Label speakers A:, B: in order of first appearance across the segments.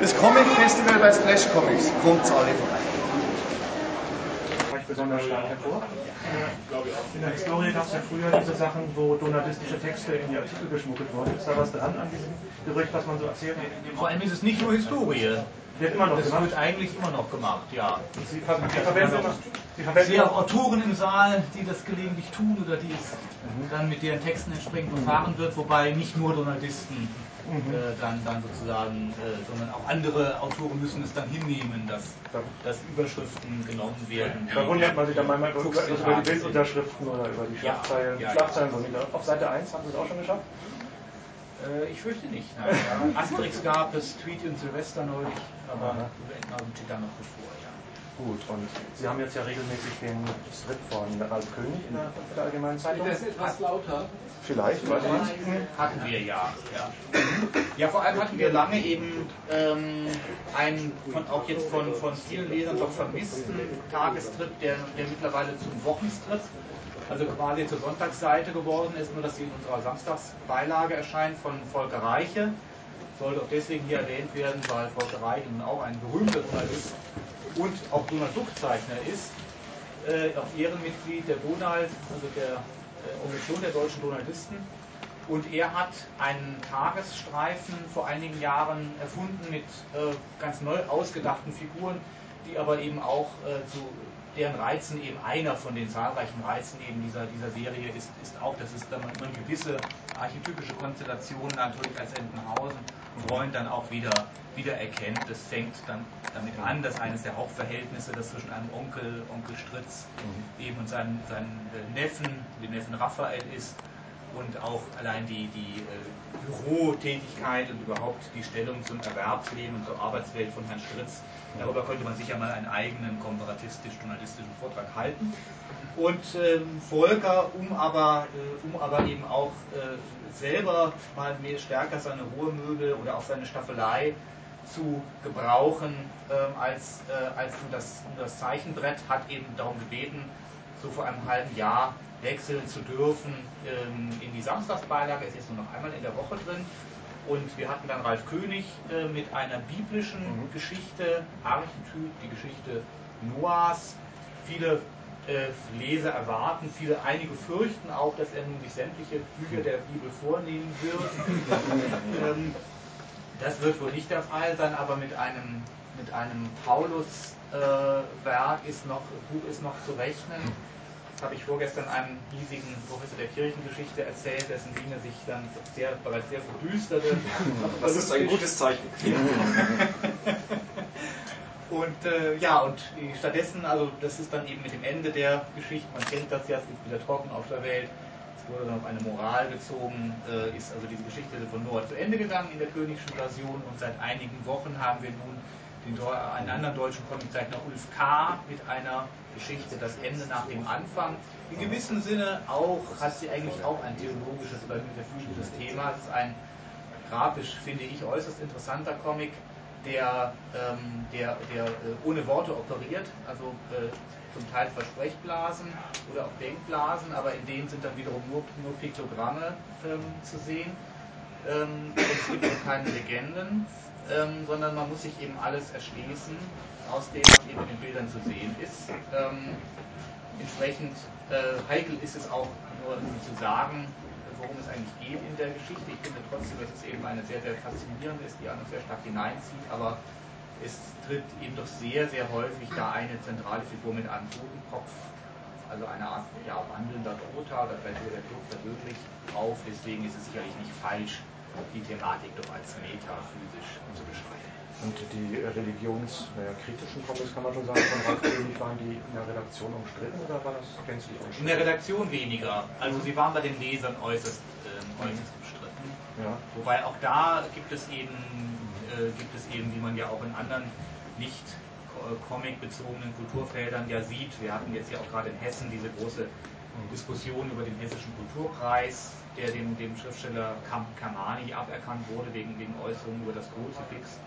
A: Das Comic Festival bei Splash Comics. Kommt alle vorbei.
B: besonders stark hervor. In der Historie gab es ja früher diese Sachen, wo donaldistische Texte in die Artikel geschmuggelt wurden. Ist da was dran an diesem Gerücht, was man so erzählt?
C: Vor allem ist es nicht nur Historie.
B: Wird immer noch
C: Das
B: gemacht.
C: wird eigentlich immer noch gemacht, ja.
B: Sie, ver Sie verwenden immer. Sie
C: Ich
B: verwenden
C: sehe auch. Autoren im Saal, die das gelegentlich tun oder die es dann mit deren Texten entsprechend verfahren wird, wobei nicht nur Donaldisten äh, dann, dann sozusagen, äh, sondern auch andere Autoren müssen es dann hinnehmen, dass, dass Überschriften genommen werden.
B: Da wundert man sich dann manchmal über, über die. Bildunterschriften oder über die
C: Ja,
B: Schlagzeilen.
C: ja, ja.
B: Schlagzeilen nieder. Auf Seite 1 haben Sie es auch schon geschafft?
C: Äh, ich fürchte nicht. Nein. Ja. Asterix gab es, Tweet und Silvester neulich, aber
B: Aha.
C: Vietnam steht da noch bevor, ja.
B: Gut, und Sie haben jetzt ja regelmäßig den Strip von Ralf König in der, der Allgemeinen Zeitung.
D: Das ist etwas lauter.
B: Vielleicht, weiß ich nicht.
C: Hatten wir ja. Ja, ja vor allem hatten wir lange eben ähm, einen von, auch jetzt von, von vielen Lesern doch vermissten Tagestrip, der, der mittlerweile zum Wochenstrip, also quasi zur Sonntagsseite geworden ist, nur dass sie in unserer Samstagsbeilage erscheint von Volker Reiche. Sollte auch deswegen hier erwähnt werden, weil Volker Reiche nun auch ein berühmter Journalist und auch Donald Duck-Zeichner ist, äh, auch Ehrenmitglied der Donald, also der äh, Organisation der deutschen Donaldisten. Und er hat einen Tagesstreifen vor einigen Jahren erfunden mit äh, ganz neu ausgedachten Figuren, die aber eben auch äh, zu deren Reizen eben einer von den zahlreichen Reizen eben dieser, dieser Serie ist, ist auch, dass es dann man gewisse archetypische Konstellationen natürlich als Entenhausen Freund dann auch wieder, wieder erkennt. Das fängt dann damit an, dass eines der Hauptverhältnisse, das zwischen einem Onkel, Onkel Stritz eben und seinem, seinem Neffen, dem Neffen Raphael ist und auch allein die, die äh, Bürotätigkeit und überhaupt die Stellung zum Erwerbsleben und zur Arbeitswelt von Herrn Stritz. Darüber könnte man sicher mal einen eigenen komparatistisch-journalistischen Vortrag halten. Und ähm, Volker, um aber, äh, um aber eben auch äh, selber mal mehr stärker seine Ruhemöbel oder auch seine Staffelei zu gebrauchen ähm, als, äh, als nur das, nur das Zeichenbrett, hat eben darum gebeten, so vor einem halben Jahr wechseln zu dürfen ähm, in die Samstagsbeilage, ist jetzt nur noch einmal in der Woche drin. Und wir hatten dann Ralf König äh, mit einer biblischen Geschichte, Archetyp, die Geschichte Noahs. Viele äh, Leser erwarten, viele, einige fürchten auch, dass er nun sich sämtliche Bücher der Bibel vornehmen wird. ähm, das wird wohl nicht der Fall sein, aber mit einem, mit einem Paulus-Werk ist noch, Buch ist noch zu rechnen. Habe ich vorgestern einem hiesigen Professor der Kirchengeschichte erzählt, dessen Dinge sich dann sehr, bereits sehr verdüsterte.
E: Das ist ein gutes Zeichen.
C: Und äh, ja, und stattdessen, also das ist dann eben mit dem Ende der Geschichte, man kennt das ja, es ist wieder trocken auf der Welt, es wurde dann auf eine Moral gezogen, äh, ist also diese Geschichte von Noah zu Ende gegangen in der königlichen Version und seit einigen Wochen haben wir nun einen anderen deutschen Comiczeichner Ulf K. mit einer Geschichte, das Ende nach dem Anfang. In gewissem Sinne auch, hat sie eigentlich auch ein theologisches oder metaphisches Thema. Es ist ein grafisch, finde ich, äußerst interessanter Comic, der, ähm, der, der äh, ohne Worte operiert, also äh, zum Teil Versprechblasen oder auch Denkblasen, aber in denen sind dann wiederum nur, nur Piktogramme ähm, zu sehen. Ähm, es gibt auch keine Legenden, ähm, sondern man muss sich eben alles erschließen, aus dem was eben in den Bildern zu sehen ist. Ähm, entsprechend äh, heikel ist es auch nur zu sagen, worum es eigentlich geht in der Geschichte. Ich finde trotzdem, dass es eben eine sehr, sehr faszinierende ist, die einen sehr stark hineinzieht, aber es tritt eben doch sehr, sehr häufig da eine zentrale Figur mit einem Totenkopf, also eine Art ja, wandelnder Toter oder vielleicht der Tod persönlich auf. Deswegen ist es sicherlich nicht falsch, die Thematik doch als metaphysisch zu beschreiben.
B: Und die religionskritischen Comics, kann man schon sagen, von Ralf König, waren die in der Redaktion umstritten oder war das gänzlich
C: In
B: umstritten?
C: der Redaktion weniger. Also sie waren bei den Lesern äußerst, ähm, äußerst umstritten.
B: Ja.
C: Wobei auch da gibt es eben, äh, gibt es eben, wie man ja auch in anderen nicht äh, comic-bezogenen Kulturfeldern ja sieht. Wir hatten jetzt ja auch gerade in Hessen diese große Diskussion über den hessischen Kulturpreis, der dem, dem Schriftsteller Kam Kamani aberkannt wurde wegen, wegen Äußerungen über das Kruzifix.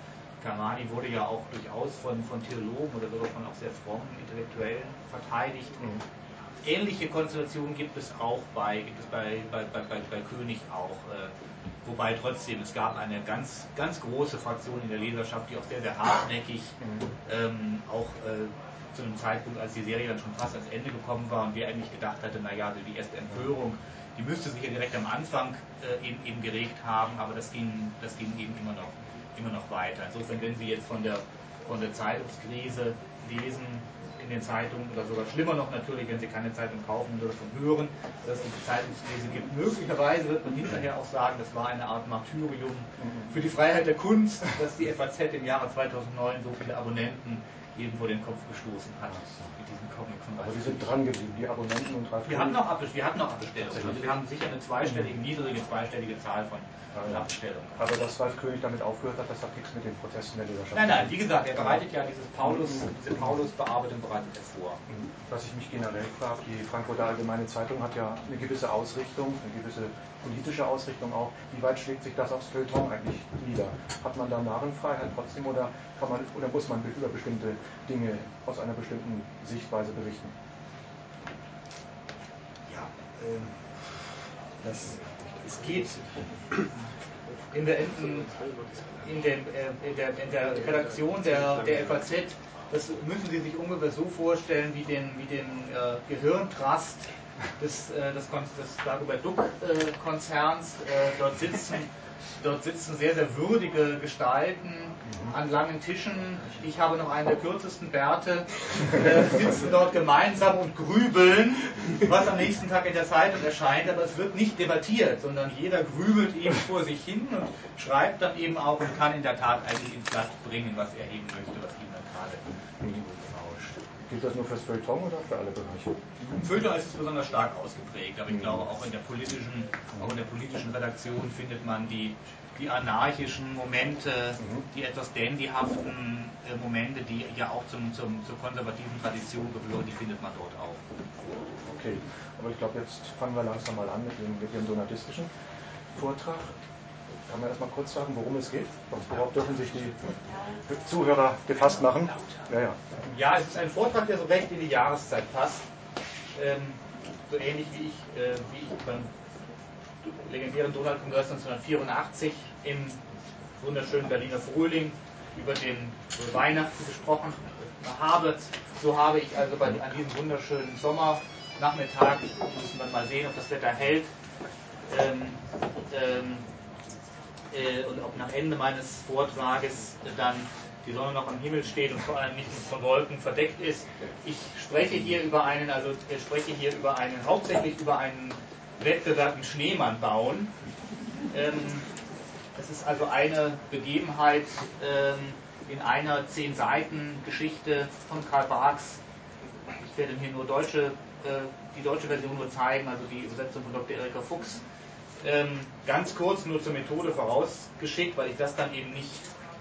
C: Kamani wurde ja auch durchaus von, von Theologen oder sogar von auch sehr frommen Intellektuellen verteidigt. ähnliche Konstellationen gibt es auch bei, gibt es bei, bei, bei, bei König auch. Äh, wobei trotzdem, es gab eine ganz, ganz große Fraktion in der Leserschaft, die auch sehr, sehr hartnäckig ähm, auch äh, zu einem Zeitpunkt, als die Serie dann schon fast ans Ende gekommen war und wir eigentlich gedacht hatten, naja, die erste Empörung, die müsste sich ja direkt am Anfang äh, eben, eben geregt haben, aber das ging, das ging eben immer noch, immer noch weiter. Insofern, wenn Sie jetzt von der, von der Zeitungskrise lesen, in den Zeitungen oder sogar schlimmer noch natürlich, wenn Sie keine Zeitung kaufen oder davon hören, dass es die Zeitungskrise gibt. Möglicherweise wird man hinterher auch sagen, das war eine Art Martyrium für die Freiheit der Kunst, dass die FAZ im Jahre 2009 so viele Abonnenten eben vor den Kopf gestoßen hat mit diesem Comic
D: von Aber die sind dran geblieben, die Abonnenten und
C: Ralf Wir hatten noch wir hatten noch Abbestellungen. Also wir haben sicher eine zweistellige, niedrige zweistellige Zahl von
D: ja. Abbestellungen. Aber dass Ralf König damit aufgehört hat, das hat nichts mit den Protesten der Leserschaft
C: Nein, nein, wie gesagt, er bereitet ja dieses Paulus, diese Paulus-Bearbeitung bereitet er vor.
D: Was ich mich generell frage, die Frankfurter Allgemeine Zeitung hat ja eine gewisse Ausrichtung, eine gewisse politische Ausrichtung auch. Wie weit schlägt sich das aufs Feuilleton eigentlich nieder? Hat man da Narrenfreiheit trotzdem oder, kann man, oder muss man über bestimmte Dinge aus einer bestimmten Sichtweise berichten?
C: Ja, ähm, das, es geht in der, in, in, dem, äh, in, der, in der Redaktion der, der FAZ, das müssen Sie sich ungefähr so vorstellen wie den, wie den äh, Gehirntrast des, äh, des, des Dagobert Duck-Konzerns. Äh, dort sitzen Dort sitzen sehr, sehr würdige Gestalten an langen Tischen. Ich habe noch einen der kürzesten Bärte. Äh, sitzen dort gemeinsam und grübeln, was am nächsten Tag in der Zeitung erscheint. Aber es wird nicht debattiert, sondern jeder grübelt eben vor sich hin und schreibt dann eben auch und kann in der Tat eigentlich ins Blatt bringen, was er eben möchte, was ihm dann gerade
D: Gilt das nur fürs Feuilleton oder für alle Bereiche?
C: Im Feuilleton ist es besonders stark ausgeprägt, aber ich glaube auch in der politischen, auch in der politischen Redaktion findet man die, die anarchischen Momente, mhm. die etwas dandyhaften äh, Momente, die ja auch zum, zum, zur konservativen Tradition gehören, die findet man dort auch.
D: Okay, aber ich glaube, jetzt fangen wir langsam mal an mit dem, mit dem donatistischen Vortrag. Kann man erstmal kurz sagen, worum es geht? Worauf dürfen sich die Zuhörer gefasst machen?
C: Ja, ja. ja, es ist ein Vortrag, der so recht in die Jahreszeit passt. Ähm, so ähnlich wie ich, äh, wie ich beim legendären Donald-Kongress 1984 im wunderschönen Berliner Frühling über den Weihnachten gesprochen habe. So habe ich also bei, an diesem wunderschönen Sommernachmittag, müssen wir mal sehen, ob das Wetter hält, ähm, ähm, äh, und ob nach Ende meines Vortrages dann die Sonne noch am Himmel steht und vor allem nicht von Wolken verdeckt ist. Ich spreche hier über einen, also ich spreche hier über einen, hauptsächlich über einen Wettbewerb im Schneemann bauen. Ähm, das ist also eine Begebenheit ähm, in einer zehn Seiten Geschichte von Karl Barks. Ich werde hier nur deutsche, äh, die deutsche Version nur zeigen, also die Übersetzung von Dr. Erika Fuchs ganz kurz nur zur Methode vorausgeschickt, weil ich das dann eben nicht,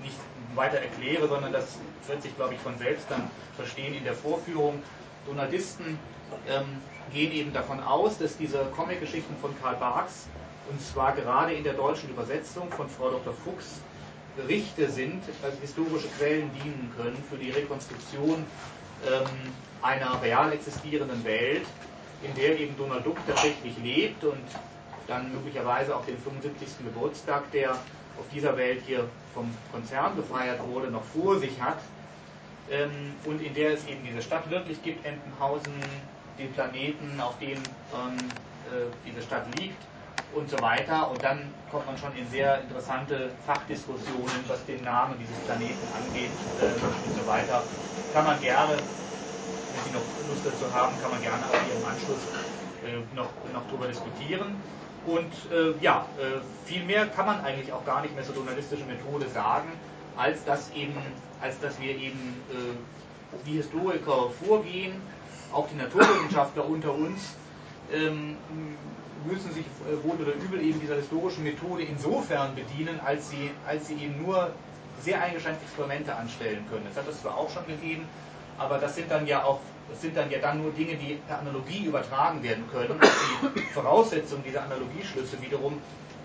C: nicht weiter erkläre, sondern das wird sich, glaube ich, von selbst dann verstehen in der Vorführung. Donaldisten ähm, gehen eben davon aus, dass diese Comic-Geschichten von Karl Barks, und zwar gerade in der deutschen Übersetzung von Frau Dr. Fuchs, Berichte sind, als historische Quellen dienen können für die Rekonstruktion ähm, einer real existierenden Welt, in der eben Donald Duck tatsächlich lebt und dann möglicherweise auch den 75. Geburtstag, der auf dieser Welt hier vom Konzern gefeiert wurde, noch vor sich hat ähm, und in der es eben diese Stadt wirklich gibt, Entenhausen, den Planeten, auf dem ähm, äh, diese Stadt liegt und so weiter. Und dann kommt man schon in sehr interessante Fachdiskussionen, was den Namen dieses Planeten angeht äh, und so weiter. Kann man gerne, wenn Sie noch Lust dazu haben, kann man gerne auch hier im Anschluss noch, noch darüber diskutieren. Und äh, ja, äh, viel mehr kann man eigentlich auch gar nicht mehr zur journalistischen Methode sagen, als dass, eben, als dass wir eben äh, die Historiker vorgehen, auch die Naturwissenschaftler unter uns ähm, müssen sich äh, wohl oder übel eben dieser historischen Methode insofern bedienen, als sie, als sie eben nur sehr eingeschränkte Experimente anstellen können. Das hat es zwar auch schon gegeben, aber das sind dann ja auch das sind dann ja dann nur Dinge, die per Analogie übertragen werden können. Die Voraussetzung dieser Analogieschlüsse wiederum,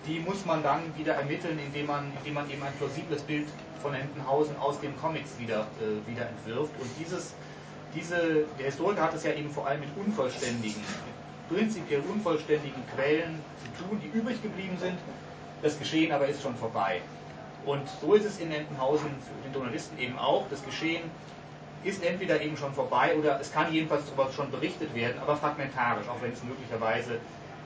C: die muss man dann wieder ermitteln, indem man, indem man eben ein plausibles Bild von Entenhausen aus den Comics wieder, äh, wieder entwirft. Und dieses, diese, der Historiker hat es ja eben vor allem mit unvollständigen, prinzipiell unvollständigen Quellen zu tun, die übrig geblieben sind. Das Geschehen aber ist schon vorbei. Und so ist es in Entenhausen für den Journalisten eben auch. Das Geschehen ist entweder eben schon vorbei oder es kann jedenfalls darüber schon berichtet werden, aber fragmentarisch, auch wenn es möglicherweise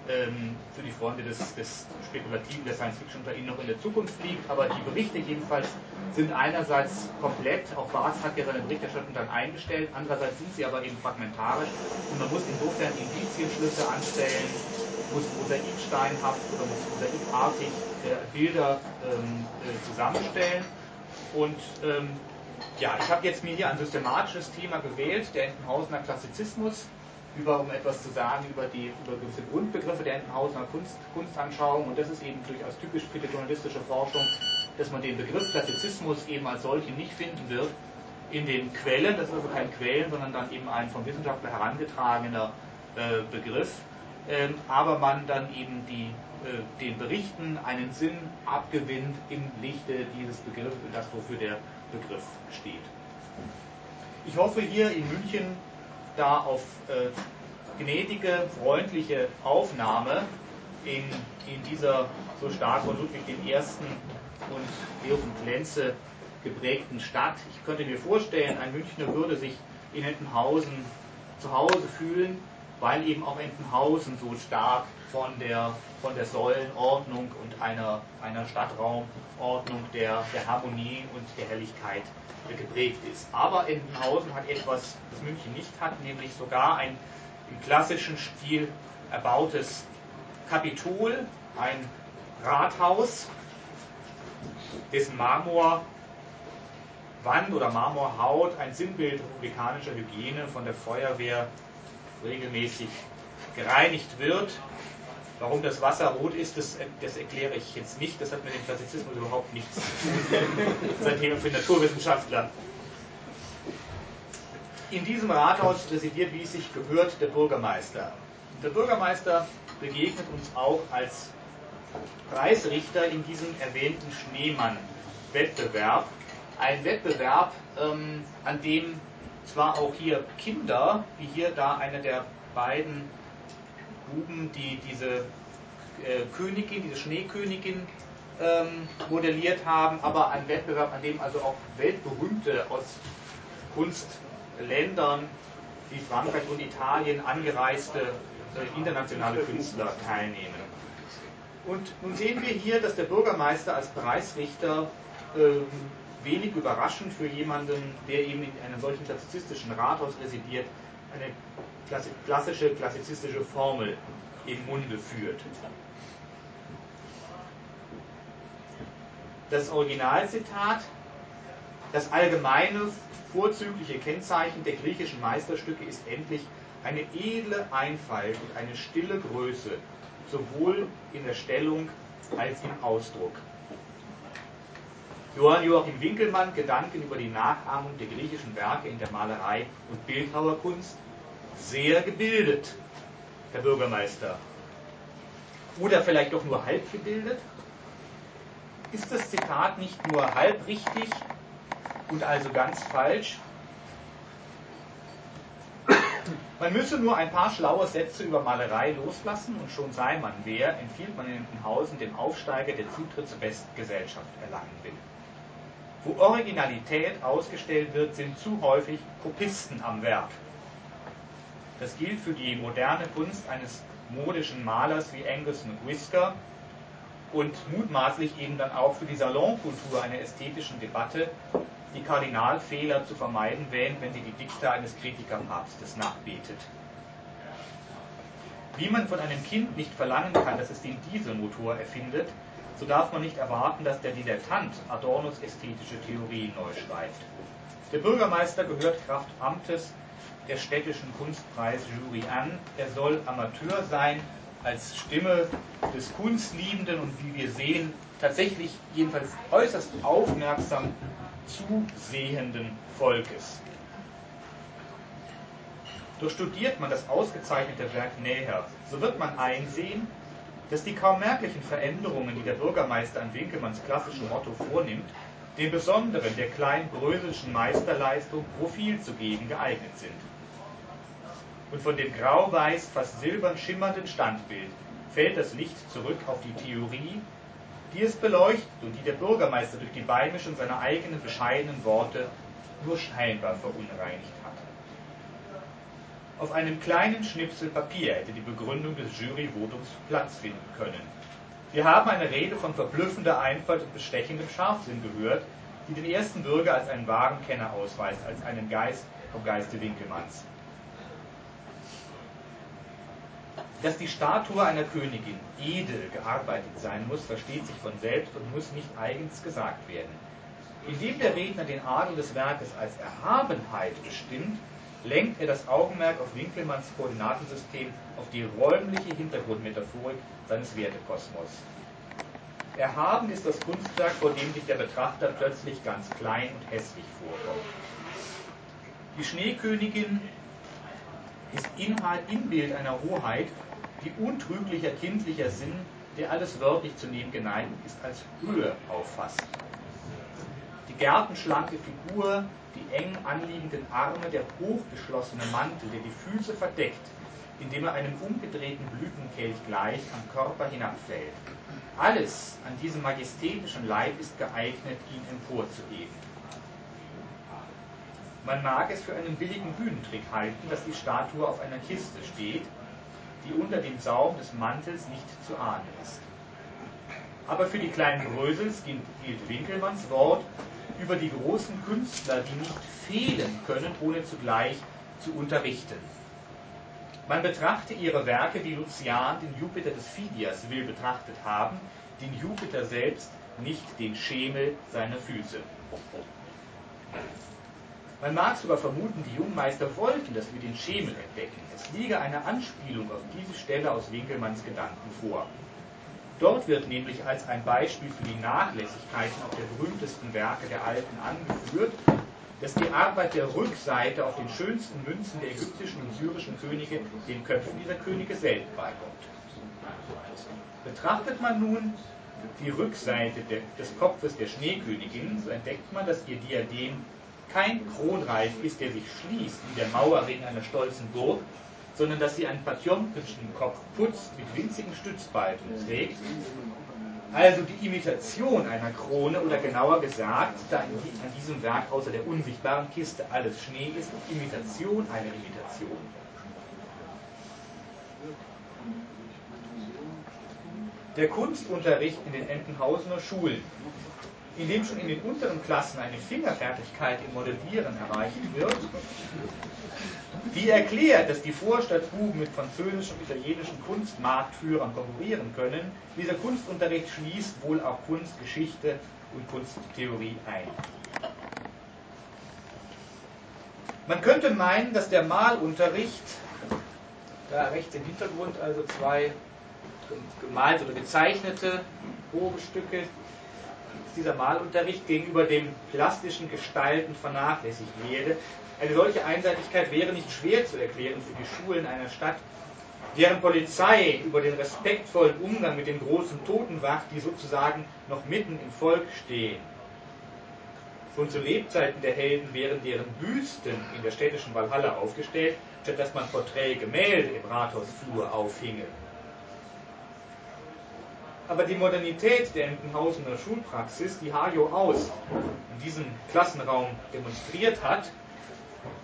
C: ähm, für die Freunde des, des Spekulativen der Science Fiction unter Ihnen noch in der Zukunft liegt. Aber die Berichte jedenfalls sind einerseits komplett, auf Basis hat ja seine Berichterstattung dann eingestellt, andererseits sind sie aber eben fragmentarisch und man muss insofern Indizienschlüsse anstellen, muss mosaiksteinhaft oder muss mosaikartig äh, Bilder ähm, äh, zusammenstellen. Und ähm, ja, ich habe jetzt mir hier ein systematisches Thema gewählt, der Entenhausener Klassizismus über, um etwas zu sagen über die über gewisse Grundbegriffe der Entenhausener Kunst, Kunstanschauung. Und das ist eben durchaus typisch für die journalistische Forschung, dass man den Begriff Klassizismus eben als solchen nicht finden wird in den Quellen. Das ist also kein Quellen, sondern dann eben ein vom Wissenschaftler herangetragener äh, Begriff. Ähm, aber man dann eben die, äh, den Berichten einen Sinn abgewinnt im Lichte dieses Begriffs, das wofür der Begriff steht. Ich hoffe hier in München da auf äh, gnädige, freundliche Aufnahme in, in dieser so stark von Ludwig I. und Georg von geprägten Stadt. Ich könnte mir vorstellen, ein Münchner würde sich in Entenhausen zu Hause fühlen, weil eben auch Entenhausen so stark von der, von der Säulenordnung und einer, einer Stadtraumordnung der, der Harmonie und der Helligkeit geprägt ist. Aber Entenhausen hat etwas, das München nicht hat, nämlich sogar ein im klassischen Stil erbautes Kapitol, ein Rathaus, dessen Marmorwand oder Marmorhaut ein Sinnbild republikanischer Hygiene von der Feuerwehr regelmäßig gereinigt wird. Warum das Wasser rot ist, das, das, erkläre ich jetzt nicht. Das hat mit dem Klassizismus überhaupt nichts zu tun. Das ist ein Thema für Naturwissenschaftler. In diesem Rathaus residiert, wie es sich gehört, der Bürgermeister. Der Bürgermeister begegnet uns auch als Preisrichter in diesem erwähnten Schneemann-Wettbewerb. Ein Wettbewerb, ähm, an dem zwar auch hier Kinder, wie hier da einer der beiden Buben, die diese äh, Königin, diese Schneekönigin ähm, modelliert haben, aber ein Wettbewerb, an dem also auch weltberühmte aus Kunstländern wie Frankreich und Italien angereiste äh, internationale Künstler teilnehmen. Und nun sehen wir hier, dass der Bürgermeister als Preisrichter ähm, wenig überraschend für jemanden, der eben in einem solchen klassizistischen Rathaus residiert, eine klassische klassizistische Formel im Munde führt. Das Originalzitat, das allgemeine vorzügliche Kennzeichen der griechischen Meisterstücke ist endlich eine edle Einfalt und eine stille Größe, sowohl in der Stellung als im Ausdruck. Johann Joachim Winkelmann Gedanken über die Nachahmung der griechischen Werke in der Malerei und Bildhauerkunst sehr gebildet, Herr Bürgermeister. Oder vielleicht doch nur halb gebildet? Ist das Zitat nicht nur halb richtig und also ganz falsch? Man müsse nur ein paar schlaue Sätze über Malerei loslassen und schon sei man wer, empfiehlt man in Entenhausen dem Aufsteiger, der Zutritt zur besten Gesellschaft erlangen will. Wo Originalität ausgestellt wird, sind zu häufig Kopisten am Werk. Das gilt für die moderne Kunst eines modischen Malers wie Angus McWhisker und mutmaßlich eben dann auch für die Salonkultur einer ästhetischen Debatte, die Kardinalfehler zu vermeiden wähnt, wenn sie die Dikte eines Kritikerpapstes nachbetet. Wie man von einem Kind nicht verlangen kann, dass es den Dieselmotor erfindet, so darf man nicht erwarten, dass der Dilettant Adornos ästhetische Theorien neu schreibt. Der Bürgermeister gehört Kraft Amtes der städtischen Kunstpreisjury an. Er soll Amateur sein als Stimme des Kunstliebenden und wie wir sehen, tatsächlich jedenfalls äußerst aufmerksam zusehenden Volkes. Doch studiert man das ausgezeichnete Werk näher, so wird man einsehen, dass die kaum merklichen Veränderungen, die der Bürgermeister an Winkelmanns klassischem Motto vornimmt, dem Besonderen der kleinbröselschen Meisterleistung Profil zu geben geeignet sind. Und von dem grau-weiß, fast silbern schimmernden Standbild fällt das Licht zurück auf die Theorie, die es beleuchtet und die der Bürgermeister durch die Beimischung seiner eigenen bescheidenen Worte nur scheinbar verunreinigt hat. Auf einem kleinen Schnipsel Papier hätte die Begründung des Juryvotums Platz finden können. Wir haben eine Rede von verblüffender Einfalt und bestechendem Scharfsinn gehört, die den ersten Bürger als einen wahren Kenner ausweist, als einen Geist vom Geiste Winkelmanns. Dass die Statue einer Königin edel gearbeitet sein muss, versteht sich von selbst und muss nicht eigens gesagt werden. Indem der Redner den Adel des Werkes als Erhabenheit bestimmt, lenkt er das Augenmerk auf Winkelmanns Koordinatensystem, auf die räumliche Hintergrundmetaphorik seines Wertekosmos. Erhaben ist das Kunstwerk, vor dem sich der Betrachter plötzlich ganz klein und hässlich vorkommt. Die Schneekönigin ist Inhalt, Inbild einer Hoheit, die untrüglicher kindlicher Sinn, der alles wörtlich zu nehmen geneigt ist, als Höhe auffasst. Die gärtenschlanke Figur, die eng anliegenden Arme, der hochgeschlossene Mantel, der die Füße verdeckt, indem er einem umgedrehten Blütenkelch gleich am Körper hinabfällt. Alles an diesem majestätischen Leib ist geeignet, ihn emporzuheben. Man mag es für einen billigen Bühnentrick halten, dass die Statue auf einer Kiste steht, die unter dem Saum des Mantels nicht zu ahnen ist. Aber für die kleinen Brösels gilt Winkelmanns Wort über die großen Künstler, die nicht fehlen können, ohne zugleich zu unterrichten. Man betrachte ihre Werke, wie Lucian den Jupiter des Phidias will betrachtet haben, den Jupiter selbst, nicht den Schemel seiner Füße. Man mag sogar vermuten, die Jungmeister wollten, dass wir den Schemel entdecken. Es liege eine Anspielung auf diese Stelle aus Winkelmanns Gedanken vor. Dort wird nämlich als ein Beispiel für die Nachlässigkeiten auch der berühmtesten Werke der Alten angeführt, dass die Arbeit der Rückseite auf den schönsten Münzen der ägyptischen und syrischen Könige den Köpfen dieser Könige selten beikommt. Betrachtet man nun die Rückseite des Kopfes der Schneekönigin, so entdeckt man, dass ihr Diadem kein Kronreif ist, der sich schließt wie der Mauerring einer stolzen Burg, sondern dass sie einen Patjomkenschen Kopfputz mit winzigen Stützbalken trägt. Also die Imitation einer Krone oder genauer gesagt, da an diesem Werk außer der unsichtbaren Kiste alles Schnee ist, Imitation einer Imitation. Der Kunstunterricht in den Entenhausener Schulen in dem schon in den unteren Klassen eine Fingerfertigkeit im Modellieren erreicht wird, die erklärt, dass die Vorstadtbuben mit französischen und italienischen Kunstmarktführern konkurrieren können. Dieser Kunstunterricht schließt wohl auch Kunstgeschichte und Kunsttheorie ein. Man könnte meinen, dass der Malunterricht, da rechts im Hintergrund also zwei gemalte oder gezeichnete Probestücke, dieser Malunterricht gegenüber dem plastischen Gestalten vernachlässigt werde. Eine solche Einseitigkeit wäre nicht schwer zu erklären für die Schulen einer Stadt, deren Polizei über den respektvollen Umgang mit den großen Toten wacht, die sozusagen noch mitten im Volk stehen. Schon zu Lebzeiten der Helden wären deren Büsten in der städtischen Walhalla aufgestellt, statt dass man Porträtgemälde im Rathausflur aufhinge. Aber die Modernität der Entenhausener Schulpraxis, die Hajo aus in diesem Klassenraum demonstriert hat,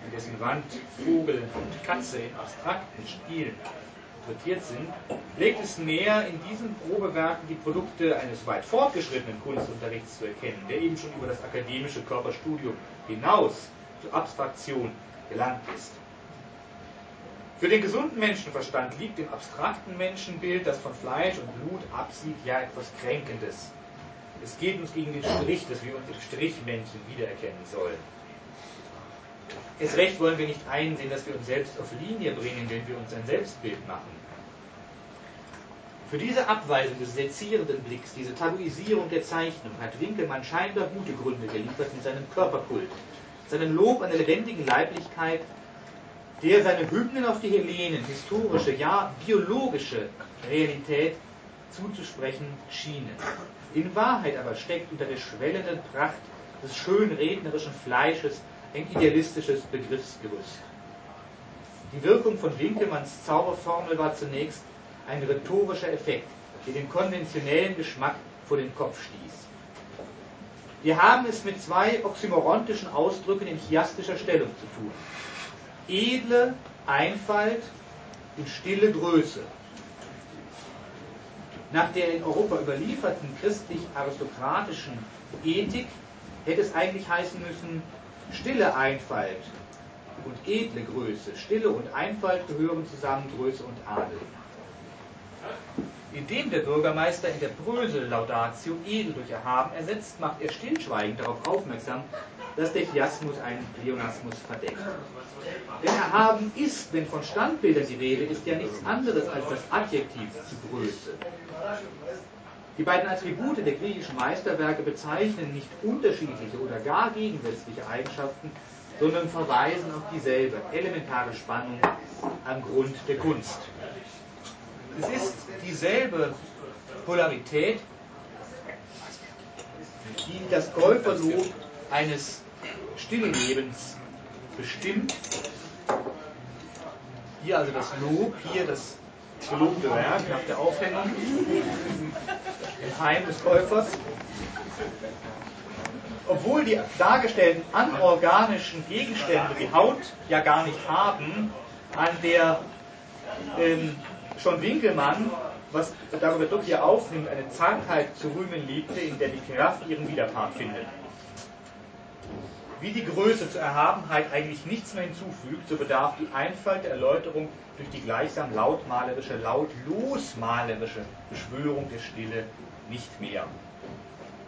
C: in dessen Wand Vogel und Katze in abstrakten Stilen porträtiert sind, legt es näher, in diesen Probewerken die Produkte eines weit fortgeschrittenen Kunstunterrichts zu erkennen, der eben schon über das akademische Körperstudium hinaus zur Abstraktion gelangt ist. Für den gesunden Menschenverstand liegt im abstrakten Menschenbild, das von Fleisch und Blut absieht, ja etwas Kränkendes. Es geht uns gegen den Strich, dass wir uns im Strichmännchen wiedererkennen sollen. Es recht wollen wir nicht einsehen, dass wir uns selbst auf Linie bringen, wenn wir uns ein Selbstbild machen. Für diese Abweisung des sezierenden Blicks, diese Tabuisierung der Zeichnung, hat Winkelmann scheinbar gute Gründe geliefert mit seinem Körperkult, seinem Lob an der lebendigen Leiblichkeit der seine Hymnen auf die Hellenen, historische, ja biologische Realität zuzusprechen schienen. In Wahrheit aber steckt unter der schwellenden Pracht des schön rednerischen Fleisches ein idealistisches Begriffsgerüst. Die Wirkung von Winkelmanns Zauberformel war zunächst ein rhetorischer Effekt, der den konventionellen Geschmack vor den Kopf stieß. Wir haben es mit zwei oxymorontischen Ausdrücken in chiastischer Stellung zu tun. Edle Einfalt und stille Größe. Nach der in Europa überlieferten christlich-aristokratischen Ethik hätte es eigentlich heißen müssen, stille Einfalt und edle Größe. Stille und Einfalt gehören zusammen, Größe und Adel. Indem der Bürgermeister in der Brösel-Laudatio edel durch Erhaben ersetzt, macht er stillschweigend darauf aufmerksam, dass der Chiasmus einen Pleonasmus verdeckt. Denn Erhaben ist, wenn von Standbildern die Rede ist, ja nichts anderes als das Adjektiv zu Größe. Die beiden Attribute der griechischen Meisterwerke bezeichnen nicht unterschiedliche oder gar gegensätzliche Eigenschaften, sondern verweisen auf dieselbe elementare Spannung am Grund der Kunst. Es ist dieselbe Polarität, die das Käuferlob eines Stilllebens bestimmt. Hier also das Lob, hier das gelobte Werk nach der Aufhängung im Heim des Käufers. Obwohl die dargestellten anorganischen Gegenstände die Haut ja gar nicht haben, an der ähm, schon Winkelmann, was darüber doch hier aufnimmt, eine Zartheit zu rühmen liebte, in der die Kraft ihren Widerpart findet. Wie die Größe zur Erhabenheit eigentlich nichts mehr hinzufügt, so bedarf die Einfalt der Erläuterung durch die gleichsam lautmalerische, lautlosmalerische Beschwörung der Stille nicht mehr.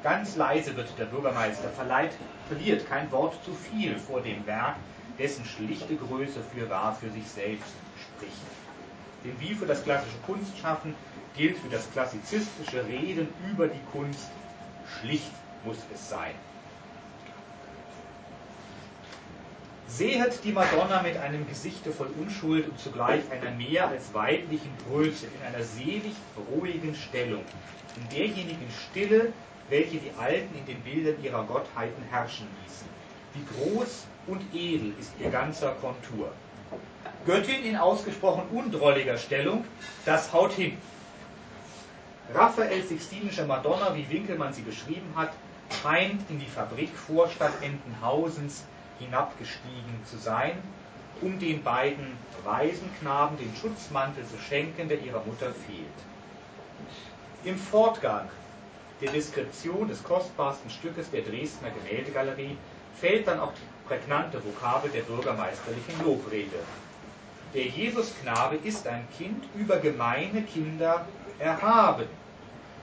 C: Ganz leise wird der Bürgermeister, verleiht, verliert kein Wort zu viel vor dem Werk, dessen schlichte Größe für wahr für sich selbst spricht. Denn wie für das klassische Kunstschaffen gilt für das klassizistische Reden über die Kunst, schlicht muss es sein. Sehet die Madonna mit einem Gesichte voll Unschuld und zugleich einer mehr als weiblichen Größe, in einer selig ruhigen Stellung, in derjenigen Stille, welche die Alten in den Bildern ihrer Gottheiten herrschen ließen. Wie groß und edel ist ihr ganzer Kontur. Göttin in ausgesprochen undrolliger Stellung, das haut hin. Raphael Sixtinische Madonna, wie Winkelmann sie beschrieben hat, scheint in die Fabrikvorstadt Entenhausens hinabgestiegen zu sein, um den beiden Waisenknaben den Schutzmantel zu schenken, der ihrer Mutter fehlt. Im Fortgang der Deskription des kostbarsten Stückes der Dresdner Gemäldegalerie fällt dann auch die prägnante Vokabel der bürgermeisterlichen Lobrede. Der Jesusknabe ist ein Kind über gemeine Kinder erhaben,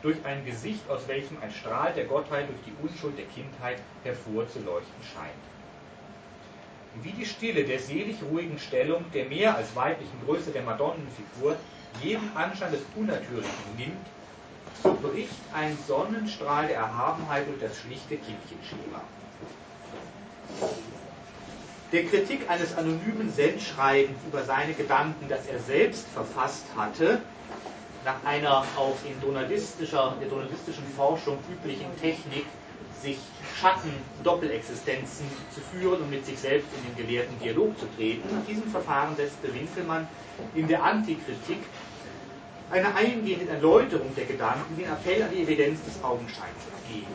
C: durch ein Gesicht, aus welchem ein Strahl der Gottheit durch die Unschuld der Kindheit hervorzuleuchten scheint wie die Stille der selig ruhigen Stellung der mehr als weiblichen Größe der Madonnenfigur jeden Anschein des Unnatürlichen nimmt, so bricht ein Sonnenstrahl der Erhabenheit durch das schlichte Kindchenschema. Der Kritik eines anonymen Sendschreibens über seine Gedanken, das er selbst verfasst hatte, nach einer auch in der donaldistischen Forschung üblichen Technik, sich Schatten-Doppelexistenzen zu führen und mit sich selbst in den gelehrten Dialog zu treten. Nach diesem Verfahren setzte Winkelmann in der Antikritik eine eingehende Erläuterung der Gedanken den Appell an die Evidenz des Augenscheins entgegen.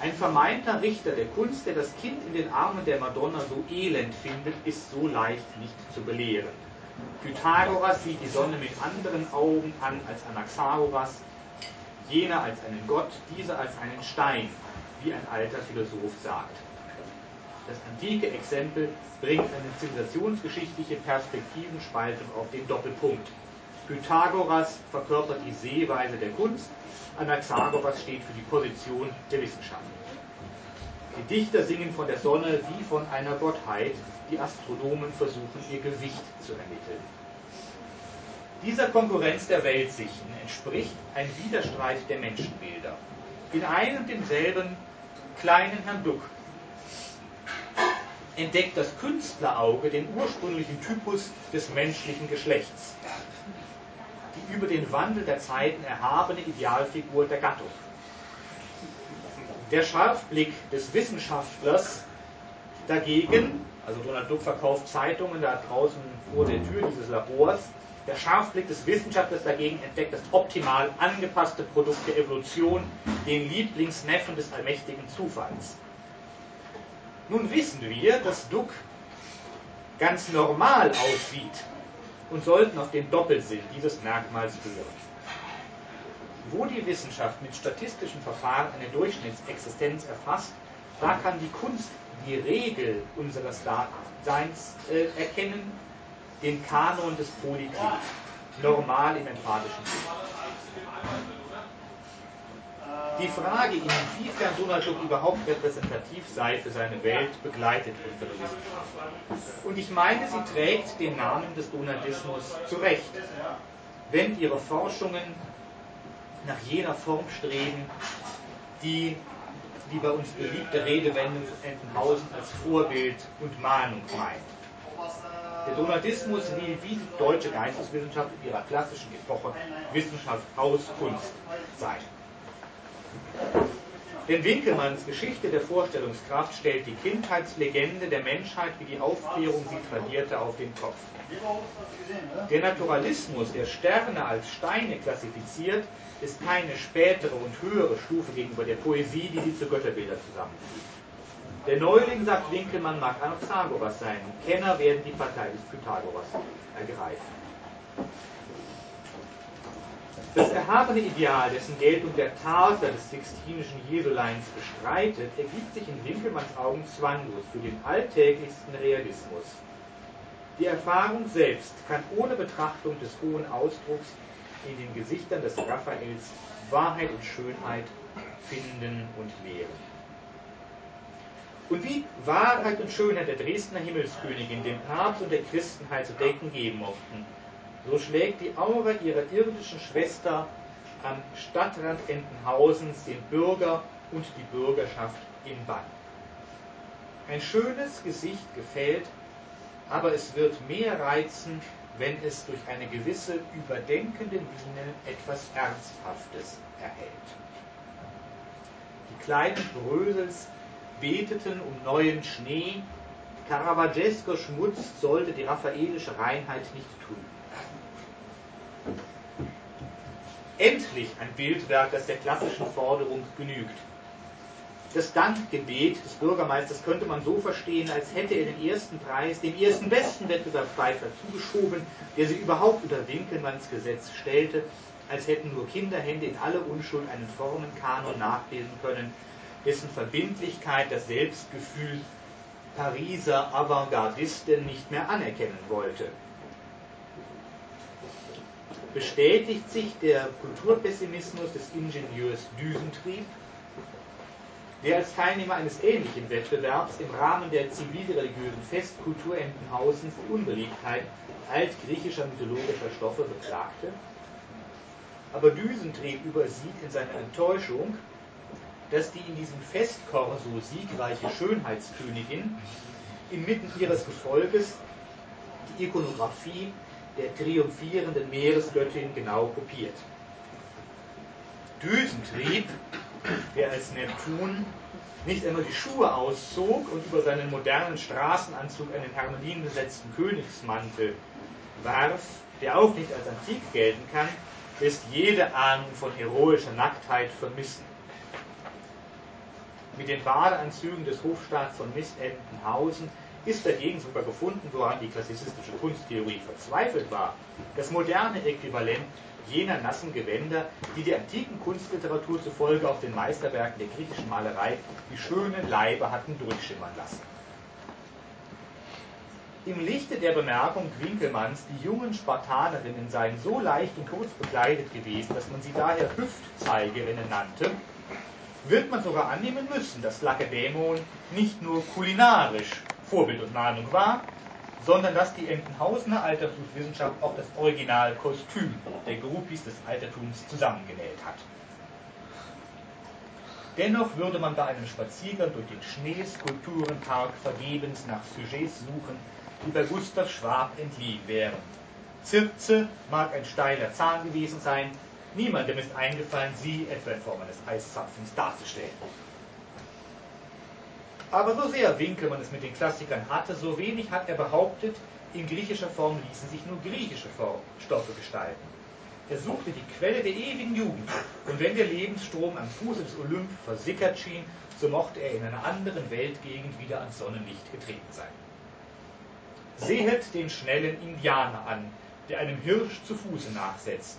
C: Ein vermeinter Richter der Kunst, der das Kind in den Armen der Madonna so elend findet, ist so leicht nicht zu belehren. Pythagoras sieht die Sonne mit anderen Augen an als Anaxagoras, jener als einen Gott, dieser als einen Stein, wie ein alter Philosoph sagt. Das antike Exempel bringt eine zivilisationsgeschichtliche Perspektivenspaltung auf den Doppelpunkt. Pythagoras verkörpert die Sehweise der Kunst, Anaxagoras steht für die Position der Wissenschaft. Die Dichter singen von der Sonne wie von einer Gottheit, die Astronomen versuchen ihr Gewicht zu ermitteln. Dieser Konkurrenz der Weltsichten entspricht ein Widerstreit der Menschenbilder. In einem und demselben kleinen Herrn Duck entdeckt das Künstlerauge den ursprünglichen Typus des menschlichen Geschlechts, die über den Wandel der Zeiten erhabene Idealfigur der Gattung. Der Scharfblick des Wissenschaftlers dagegen, also Donald Duck verkauft Zeitungen da draußen vor der Tür dieses Labors, der Scharfblick des Wissenschaftlers dagegen entdeckt das optimal angepasste Produkt der Evolution, den Lieblingsneffen des allmächtigen Zufalls. Nun wissen wir, dass Duck ganz normal aussieht und sollten auf den Doppelsinn dieses Merkmals hören. Wo die Wissenschaft mit statistischen Verfahren eine Durchschnittsexistenz erfasst, da kann die Kunst die Regel unseres Daseins äh, erkennen, den Kanon des Polyklip, normal im emphatischen Sinn. Die Frage, inwiefern Donald überhaupt repräsentativ sei für seine Welt, begleitet Wissenschaft. Und ich meine, sie trägt den Namen des Donaldismus zurecht, wenn ihre Forschungen nach jener Form streben, die die bei uns beliebte Redewendung zu Entenhausen als Vorbild und Mahnung meint. Der Donaldismus will wie die deutsche Geisteswissenschaft in ihrer klassischen Epoche Wissenschaft aus Kunst sein. Denn Winkelmanns Geschichte der Vorstellungskraft stellt die Kindheitslegende der Menschheit, wie die Aufklärung sie tradierte, auf den Kopf. Der Naturalismus, der Sterne als Steine klassifiziert, ist keine spätere und höhere Stufe gegenüber der Poesie, die sie zu Götterbildern zusammenfügt. Der Neuling, sagt Winkelmann, mag Anaxagoras sein. Kenner werden die Partei des Pythagoras ergreifen. Das erhabene Ideal, dessen Geltung der Tater des Sixtinischen Jesuleins bestreitet, ergibt sich in Winkelmanns Augen zwanglos für den alltäglichsten Realismus. Die Erfahrung selbst kann ohne Betrachtung des hohen Ausdrucks in den Gesichtern des Raphaels Wahrheit und Schönheit finden und lehren. Und wie Wahrheit und Schönheit der Dresdner Himmelskönigin dem Papst und der Christenheit zu denken geben mochten, so schlägt die Aura ihrer irdischen Schwester am Stadtrand Entenhausens den Bürger und die Bürgerschaft in Bann. Ein schönes Gesicht gefällt, aber es wird mehr reizen, wenn es durch eine gewisse überdenkende Miene etwas Ernsthaftes erhält. Die kleinen Brösels beteten um neuen Schnee, Caravaggesco Schmutz sollte die raffaelische Reinheit nicht trüben. Endlich ein Bildwerk, das der klassischen Forderung genügt. Das Dankgebet des Bürgermeisters könnte man so verstehen, als hätte er den ersten Preis dem ersten besten Wettbewerbspfeifer zugeschoben, der sie überhaupt unter Winkelmanns Gesetz stellte, als hätten nur Kinderhände in alle Unschuld einen Formenkanon nachbilden können, dessen Verbindlichkeit das Selbstgefühl Pariser Avantgardisten nicht mehr anerkennen wollte. Bestätigt sich der Kulturpessimismus des Ingenieurs Düsentrieb, der als Teilnehmer eines ähnlichen Wettbewerbs im Rahmen der zivilreligiösen Festkultur Entenhausens die Unbeliebtheit altgriechischer mythologischer Stoffe beklagte. Aber Düsentrieb übersieht in seiner Enttäuschung, dass die in diesem Festkorso siegreiche Schönheitskönigin inmitten ihres Gefolges die Ikonografie der triumphierenden Meeresgöttin genau kopiert. Düsentrieb, der als Neptun nicht einmal die Schuhe auszog und über seinen modernen Straßenanzug einen hermelinbesetzten Königsmantel warf, der auch nicht als antik gelten kann, lässt jede Ahnung von heroischer Nacktheit vermissen mit den Badeanzügen des Hofstaats von Miss Entenhausen ist dagegen sogar gefunden, woran die klassizistische Kunsttheorie verzweifelt war, das moderne Äquivalent jener nassen Gewänder, die der antiken Kunstliteratur zufolge auf den Meisterwerken der griechischen Malerei die schönen Leibe hatten durchschimmern lassen. Im Lichte der Bemerkung Winkelmanns, die jungen Spartanerinnen seien so leicht und kurz bekleidet gewesen, dass man sie daher Hüftzeigerinnen nannte, wird man sogar annehmen müssen, dass Lakedämon nicht nur kulinarisch Vorbild und Mahnung war, sondern dass die Entenhausener Altertumswissenschaft auch das Originalkostüm der Groupies des Altertums zusammengenäht hat. Dennoch würde man bei einem Spaziergang durch den Schneeskulpturenpark vergebens nach Sujets suchen, die bei Gustav Schwab entliehen wären. Zirze mag ein steiler Zahn gewesen sein, Niemandem ist eingefallen, sie etwa in Form eines Eiszapfens darzustellen. Aber so sehr Winkelmann es mit den Klassikern hatte, so wenig hat er behauptet, in griechischer Form ließen sich nur griechische Stoffe gestalten. Er suchte die Quelle der ewigen Jugend, und wenn der Lebensstrom am Fuße des Olymp versickert schien, so mochte er in einer anderen Weltgegend wieder ans Sonnenlicht getreten sein. Sehet den schnellen Indianer an, der einem Hirsch zu Fuße nachsetzt.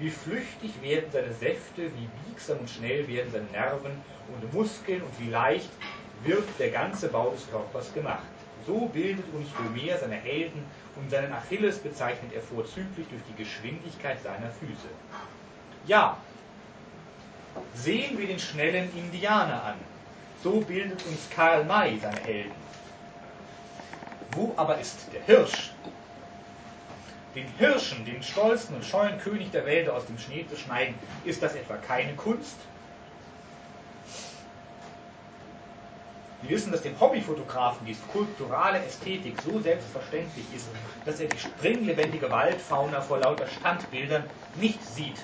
C: Wie flüchtig werden seine Säfte, wie biegsam und schnell werden seine Nerven und Muskeln und wie leicht wird der ganze Bau des Körpers gemacht. So bildet uns Homer seine Helden und seinen Achilles bezeichnet er vorzüglich durch die Geschwindigkeit seiner Füße. Ja, sehen wir den schnellen Indianer an. So bildet uns Karl May seine Helden. Wo aber ist der Hirsch? Den Hirschen, den stolzen und scheuen König der Wälder aus dem Schnee zu schneiden, ist das etwa keine Kunst? Wir wissen, dass dem Hobbyfotografen die skulpturale Ästhetik so selbstverständlich ist, dass er die springlebendige Waldfauna vor lauter Standbildern nicht sieht.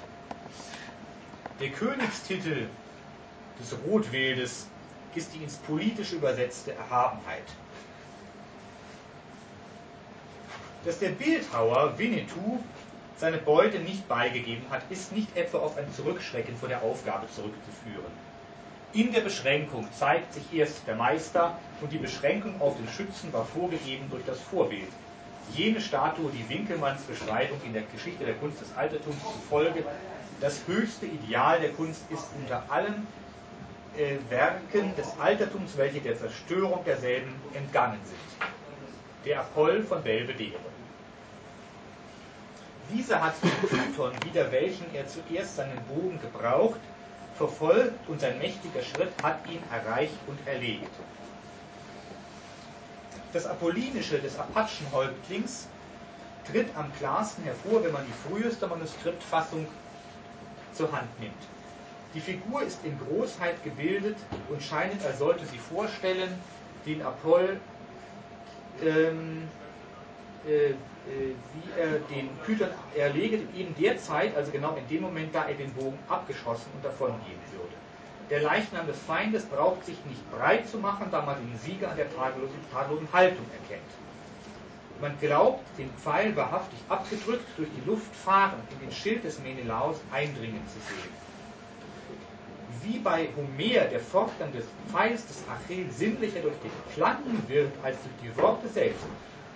C: Der Königstitel des Rotwildes ist die ins Politische übersetzte Erhabenheit. Dass der Bildhauer Winnetou seine Beute nicht beigegeben hat, ist nicht etwa auf ein Zurückschrecken vor der Aufgabe zurückzuführen. In der Beschränkung zeigt sich erst der Meister und die Beschränkung auf den Schützen war vorgegeben durch das Vorbild. Jene Statue, die Winkelmanns Beschreibung in der Geschichte der Kunst des Altertums zufolge das höchste Ideal der Kunst ist unter allen äh, Werken des Altertums, welche der Zerstörung derselben entgangen sind. Der Apoll von Belvedere. Dieser hat den Python, wider welchen er zuerst seinen Bogen gebraucht, verfolgt und sein mächtiger Schritt hat ihn erreicht und erlegt. Das Apollinische des Apachenhäuptlings tritt am klarsten hervor, wenn man die früheste Manuskriptfassung zur Hand nimmt. Die Figur ist in Großheit gebildet und scheint, als sollte sie vorstellen, den Apoll ähm, äh, äh, wie er den Python erleget, in eben der Zeit, also genau in dem Moment, da er den Bogen abgeschossen und davongehen würde. Der Leichnam des Feindes braucht sich nicht breit zu machen, da man den Sieger an der tadellosen, tadellosen Haltung erkennt. Man glaubt, den Pfeil wahrhaftig abgedrückt durch die Luft fahren, in den Schild des Menelaus eindringen zu sehen. Wie bei Homer der Fortgang des Pfeils des Achill sinnlicher durch den Klang wird als durch die Worte selbst,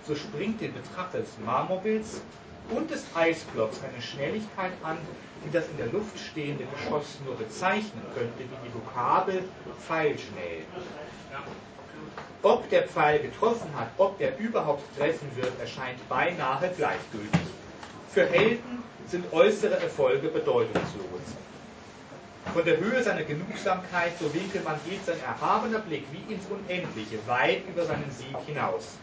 C: so springt dem Betrachter des Marmorbilds und des Eisblocks eine Schnelligkeit an, die das in der Luft stehende Geschoss nur bezeichnen könnte wie die Vokabel Pfeilschnell. Ob der Pfeil getroffen hat, ob er überhaupt treffen wird, erscheint beinahe gleichgültig. Für Helden sind äußere Erfolge bedeutungslos. Von der Höhe seiner Genugsamkeit, so Winkelmann, geht sein erhabener Blick wie ins Unendliche, weit über seinen Sieg hinaus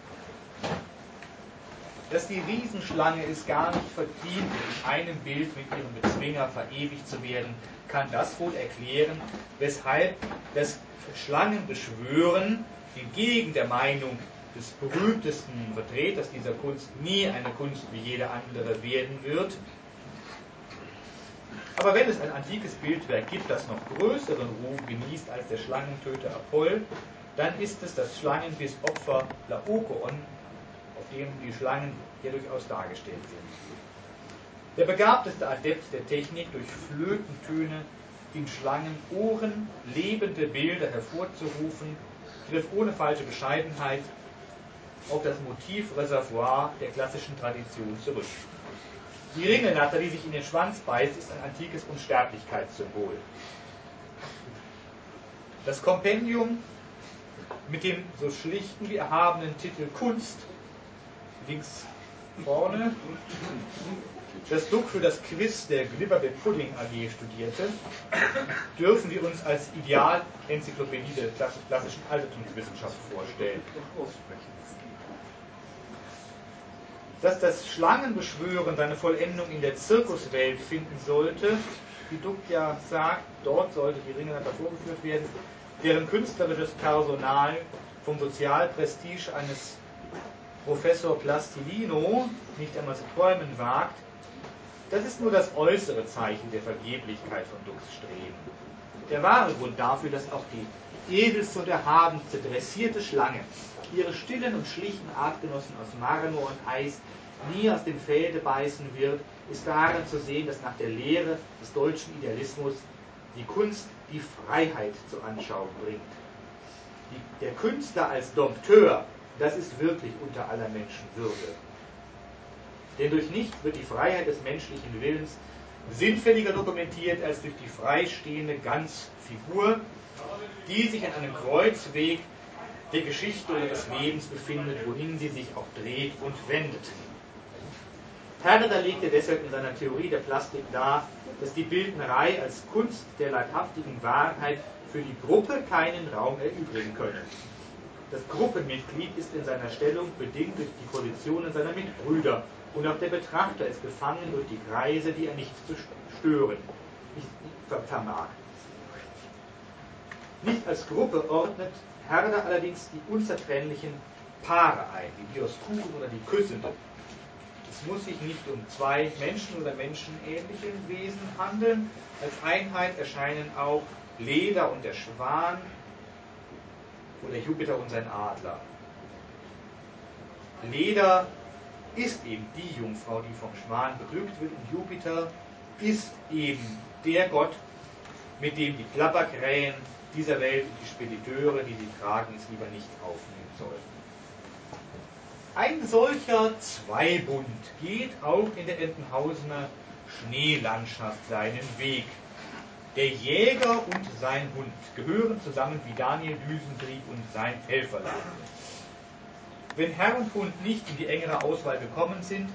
C: dass die Riesenschlange es gar nicht verdient, in einem Bild mit ihrem Bezwinger verewigt zu werden, kann das wohl erklären, weshalb das Schlangenbeschwören entgegen der Meinung des berühmtesten Vertreters dieser Kunst nie eine Kunst wie jede andere werden wird. Aber wenn es ein antikes Bildwerk gibt, das noch größeren Ruhm genießt als der Schlangentöter Apoll, dann ist es das Schlangenbissopfer Laokoon dem die Schlangen hier durchaus dargestellt sind. Der begabteste Adept der Technik, durch Flötentöne in Schlangenohren lebende Bilder hervorzurufen, griff ohne falsche Bescheidenheit auf das Motivreservoir der klassischen Tradition zurück. Die Ringelnatter, die sich in den Schwanz beißt, ist ein antikes Unsterblichkeitssymbol. Das Kompendium mit dem so schlichten wie erhabenen Titel Kunst links vorne, das Duck für das Quiz der Glibberbe Pudding AG studierte, dürfen wir uns als Ideal-Enzyklopädie der klassischen Altertumswissenschaft vorstellen. Dass das Schlangenbeschwören seine Vollendung in der Zirkuswelt finden sollte, wie Duck ja sagt, dort sollte die Ringelnatter vorgeführt werden, deren künstlerisches Personal vom Sozialprestige eines Professor Plastilino nicht einmal zu träumen wagt, das ist nur das äußere Zeichen der Vergeblichkeit von Dux Streben. Der wahre Grund dafür, dass auch die edelste und erhabenste dressierte Schlange, ihre stillen und schlichten Artgenossen aus Marmor und Eis nie aus dem Felde beißen wird, ist darin zu sehen, dass nach der Lehre des deutschen Idealismus die Kunst die Freiheit zur Anschauung bringt. Die, der Künstler als Dompteur, das ist wirklich unter aller Menschen Würde. Denn durch nichts wird die Freiheit des menschlichen Willens sinnfälliger dokumentiert als durch die freistehende Ganzfigur, die sich an einem Kreuzweg der Geschichte oder des Lebens befindet, wohin sie sich auch dreht und wendet. Herder legte deshalb in seiner Theorie der Plastik dar, dass die Bildnerei als Kunst der leibhaftigen Wahrheit für die Gruppe keinen Raum erübrigen könne. Das Gruppenmitglied ist in seiner Stellung bedingt durch die Positionen seiner Mitbrüder und auch der Betrachter ist gefangen durch die Kreise, die er nicht zu stören vermag. Nicht als Gruppe ordnet Herder allerdings die unzertrennlichen Paare ein, die Dioskuren oder die Küssenden. Es muss sich nicht um zwei Menschen oder menschenähnliche Wesen handeln. Als Einheit erscheinen auch Leder und der Schwan oder Jupiter und sein Adler. Leder ist eben die Jungfrau, die vom Schwan beglückt wird und Jupiter ist eben der Gott, mit dem die Klapperkrähen dieser Welt und die Spediteure, die sie tragen, es lieber nicht aufnehmen sollen. Ein solcher Zweibund geht auch in der Entenhausener Schneelandschaft seinen Weg. Der Jäger und sein Hund gehören zusammen wie Daniel Düsentrieb und sein Helferlein. Wenn Herr und Hund nicht in die engere Auswahl gekommen sind,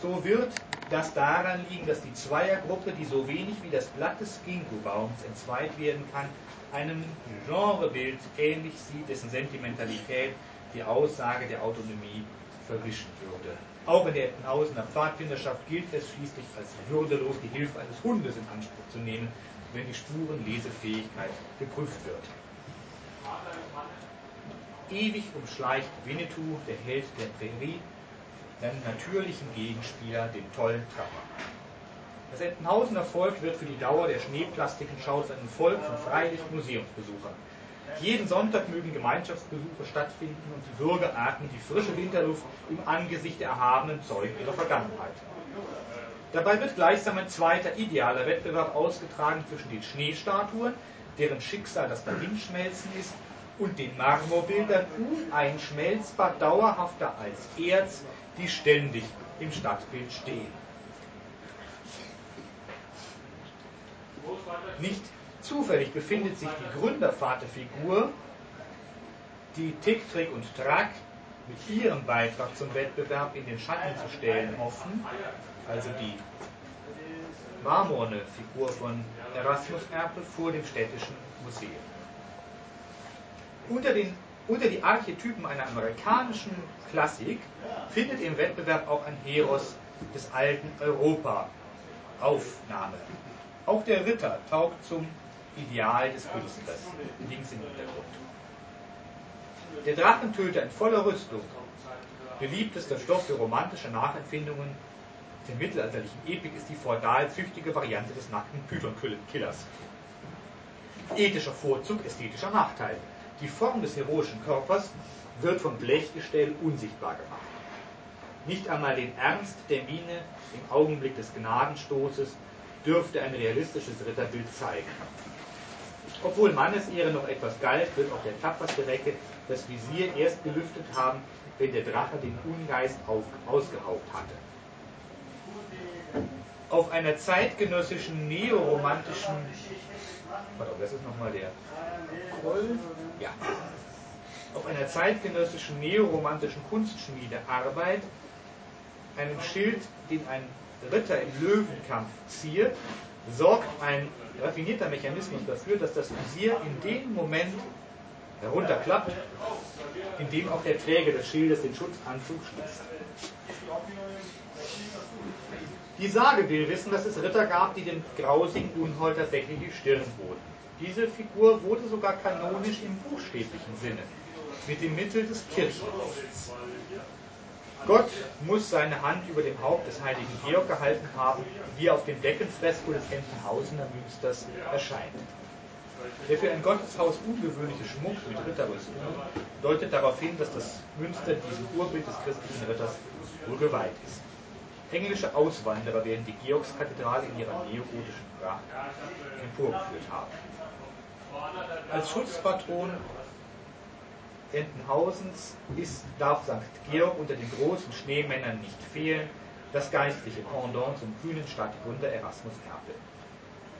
C: so wird das daran liegen, dass die Zweiergruppe, die so wenig wie das Blatt des Ginkgo-Baums entzweit werden kann, einem Genrebild ähnlich sieht, dessen Sentimentalität die Aussage der Autonomie verwischen würde. Auch in der Ettenhausener Pfadfinderschaft gilt es schließlich als würdelos, die Hilfe eines Hundes in Anspruch zu nehmen, wenn die Spurenlesefähigkeit geprüft wird. Ewig umschleicht Winnetou, der Held der Prärie, seinen natürlichen Gegenspieler, den tollen Trapper. Das Entenhausener Volk wird für die Dauer der Schneeplastikenschau zu einem Volk von freilich Museumsbesuchern. Jeden Sonntag mögen Gemeinschaftsbesuche stattfinden und die Bürger atmen die frische Winterluft im Angesicht der erhabenen Zeugen ihrer Vergangenheit. Dabei wird gleichsam ein zweiter idealer Wettbewerb ausgetragen zwischen den Schneestatuen, deren Schicksal das Dahinschmelzen ist, und den Marmorbildern uneinschmelzbar dauerhafter als Erz, die ständig im Stadtbild stehen. Nicht zufällig befindet sich die Gründervaterfigur, die Tick, Trick und Track mit ihrem Beitrag zum Wettbewerb in den Schatten zu stellen hoffen, also die marmorne Figur von Erasmus Erpel vor dem Städtischen Museum. Unter, den, unter die Archetypen einer amerikanischen Klassik findet im Wettbewerb auch ein Heros des alten Europa Aufnahme. Auch der Ritter taugt zum Ideal des Künstlers, links im Hintergrund. Der Drachentöter in voller Rüstung, beliebtester Stoff für romantische Nachempfindungen der mittelalterlichen Epik ist die feudal-züchtige Variante des nackten Python-Killers. Ethischer Vorzug, ästhetischer Nachteil. Die Form des heroischen Körpers wird vom Blechgestell unsichtbar gemacht. Nicht einmal den Ernst der Miene im Augenblick des Gnadenstoßes dürfte ein realistisches Ritterbild zeigen. Obwohl Mannesehre noch etwas galt, wird auch der tapferste Recke das Visier erst gelüftet haben, wenn der Drache den Ungeist auf, ausgeraubt hatte. Auf einer zeitgenössischen neoromantischen, pardon, das ist nochmal der Kroll, ja, auf einer zeitgenössischen neoromantischen Kunstschmiedearbeit, einem Schild, den ein Ritter im Löwenkampf ziert, sorgt ein raffinierter Mechanismus dafür, dass das Visier in dem Moment herunterklappt, in dem auch der Träger des Schildes den Schutzanzug schließt. Die Sage will wissen, dass es Ritter gab, die dem grausigen Unholter Decke die Stirn boten. Diese Figur wurde sogar kanonisch im buchstäblichen Sinne, mit dem Mittel des Kirchenrechts. Gott muss seine Hand über dem Haupt des heiligen Georg gehalten haben, wie er auf dem Deckenfresko des Entenhausener Münsters erscheint. Der für ein Gotteshaus ungewöhnliche Schmuck mit Ritterrüstung deutet darauf hin, dass das Münster diesem Urbild des christlichen Ritters wohl geweiht ist. Englische Auswanderer werden die Georgskathedrale in ihrer neogotischen Pracht emporgeführt haben. Als Schutzpatron Entenhausens ist, darf St. Georg unter den großen Schneemännern nicht fehlen, das geistliche Pendant zum kühnen Stadtgründer Erasmus Erpel.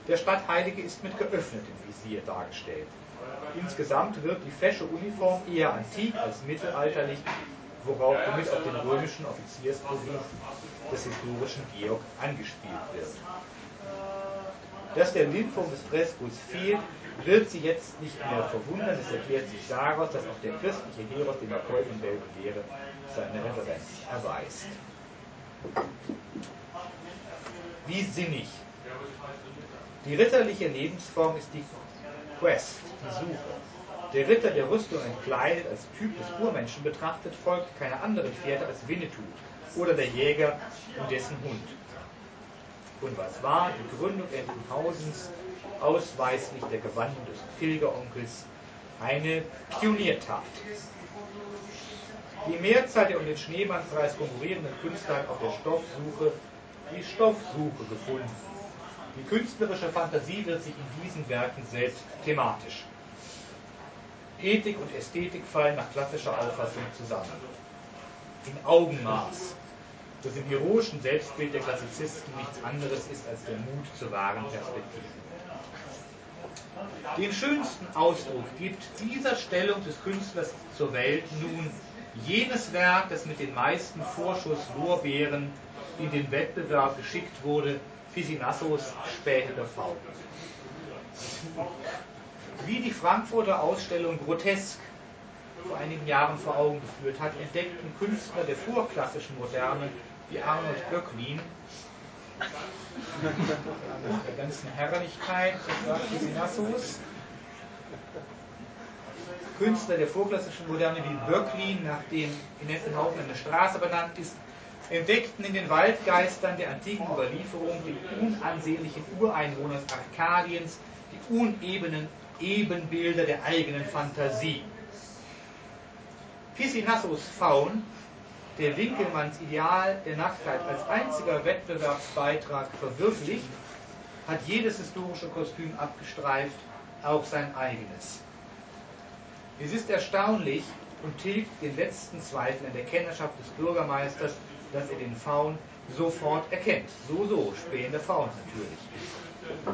C: Der Stadtheilige ist mit geöffnetem Visier dargestellt. Insgesamt wirkt die fesche Uniform eher antik als mittelalterlich, worauf damit auf den römischen Offiziersberuf des historischen Georg angespielt wird. Dass der Lindwurm des Freskos fehlt, wird sie jetzt nicht mehr verwundern. Es erklärt sich daraus, dass auch der christliche Heros, dem Erfolg in Belvedere seine Referenz erweist. Wie sinnig. Die ritterliche Lebensform ist die Quest, die Suche. Der Ritter, der Rüstung entkleidet, als Typ des Urmenschen betrachtet, folgt keiner anderen Pferde als Winnetou oder der Jäger und dessen Hund. Und was war die Gründung Entenhausens ausweislich der Gewandung des Pilgeronkels eine Pioniertat? Die Mehrzahl der um den Schneemannspreis konkurrierenden Künstler hat auf der Stoffsuche die Stoffsuche gefunden. Die künstlerische Fantasie wird sich in diesen Werken selbst thematisch. Ethik und Ästhetik fallen nach klassischer Auffassung zusammen. In Augenmaß, das im heroischen Selbstbild der Klassizisten nichts anderes ist als der Mut zur wahren Perspektive. Den schönsten Ausdruck gibt dieser Stellung des Künstlers zur Welt nun jenes Werk, das mit den meisten Vorschusslorbeeren in den Wettbewerb geschickt wurde, Pisinassos Spätere Faun. Wie die Frankfurter Ausstellung Grotesk vor einigen Jahren vor Augen geführt hat, entdeckten Künstler der vorklassischen Moderne wie Arnold Böcklin der ganzen Herrlichkeit des Pisinassos Künstler der vorklassischen Moderne wie Böcklin, nach dem in Nettenhausen eine Straße benannt ist, entdeckten in den Waldgeistern der antiken Überlieferung die unansehnlichen Ureinwohner Arkadiens, die unebenen Ebenbilder der eigenen Fantasie. Pisinassos Faun, der Winkelmanns Ideal der Nacktheit als einziger Wettbewerbsbeitrag verwirklicht, hat jedes historische Kostüm abgestreift, auch sein eigenes. Es ist erstaunlich und tilgt den letzten Zweifel an der Kennerschaft des Bürgermeisters, dass er den Faun sofort erkennt. So, so, spähender Faun natürlich.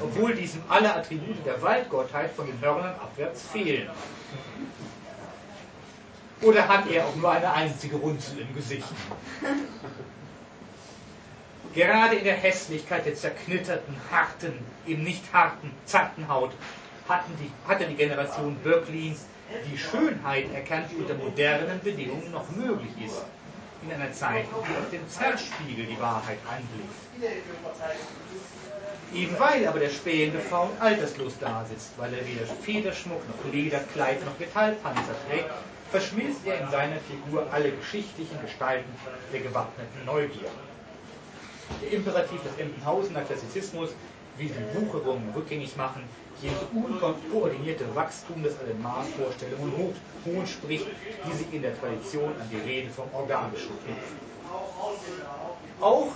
C: Obwohl diesem alle Attribute der Waldgottheit von den Hörnern abwärts fehlen. Oder hat er auch nur eine einzige Runzel im Gesicht? Gerade in der Hässlichkeit der zerknitterten, harten, eben nicht harten, zarten Haut hatten die, hatte die Generation Böcklins die Schönheit erkannt, die unter modernen Bedingungen noch möglich ist. In einer Zeit, die auf dem Zerspiegel die Wahrheit anblickt. Eben weil aber der spähende Faun alterslos dasitzt, weil er weder Federschmuck noch Lederkleid noch Metallpanzer trägt, verschmilzt er in seiner Figur alle geschichtlichen Gestalten der gewappneten Neugier. Der Imperativ des Empenhausener Klassizismus will die Wucherung rückgängig machen, jenes unkoordinierte Wachstum, das alle Maßvorstellungen hoch, hohn spricht, die sich in der Tradition an die Rede vom Organischen knüpfen. Auch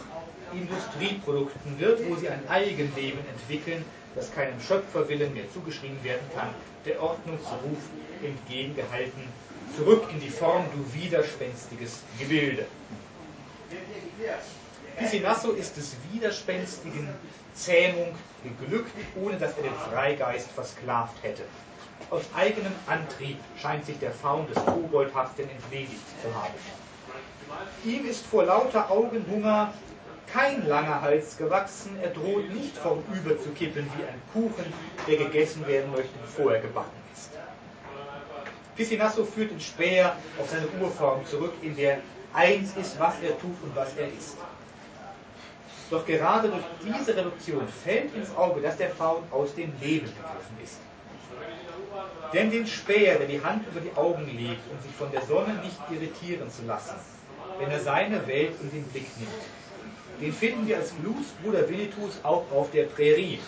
C: Industrieprodukten wird, wo sie ein Eigenleben entwickeln, das keinem Schöpferwillen mehr zugeschrieben werden kann, der Ordnungsruf entgegengehalten, zurück in die Form, du widerspenstiges Gebilde. Pisinasso ist des widerspenstigen Zähmung geglückt, ohne dass er den Freigeist versklavt hätte. Aus eigenem Antrieb scheint sich der Faun des Koboldhaften entledigt zu haben. Ihm ist vor lauter Augenhunger kein langer Hals gewachsen, er droht nicht vorüber zu kippen wie ein Kuchen, der gegessen werden möchte, bevor er gebacken ist. Pisinasso führt den Späher auf seine Urform zurück, in der eins ist, was er tut und was er ist. Doch gerade durch diese Reduktion fällt ins Auge, dass der Faun aus dem Leben begriffen ist. Denn den Späher, der die Hand über die Augen legt, um sich von der Sonne nicht irritieren zu lassen, wenn er seine Welt in den Blick nimmt, den finden wir als Bluesbruder Winnetous auch auf der Prärie.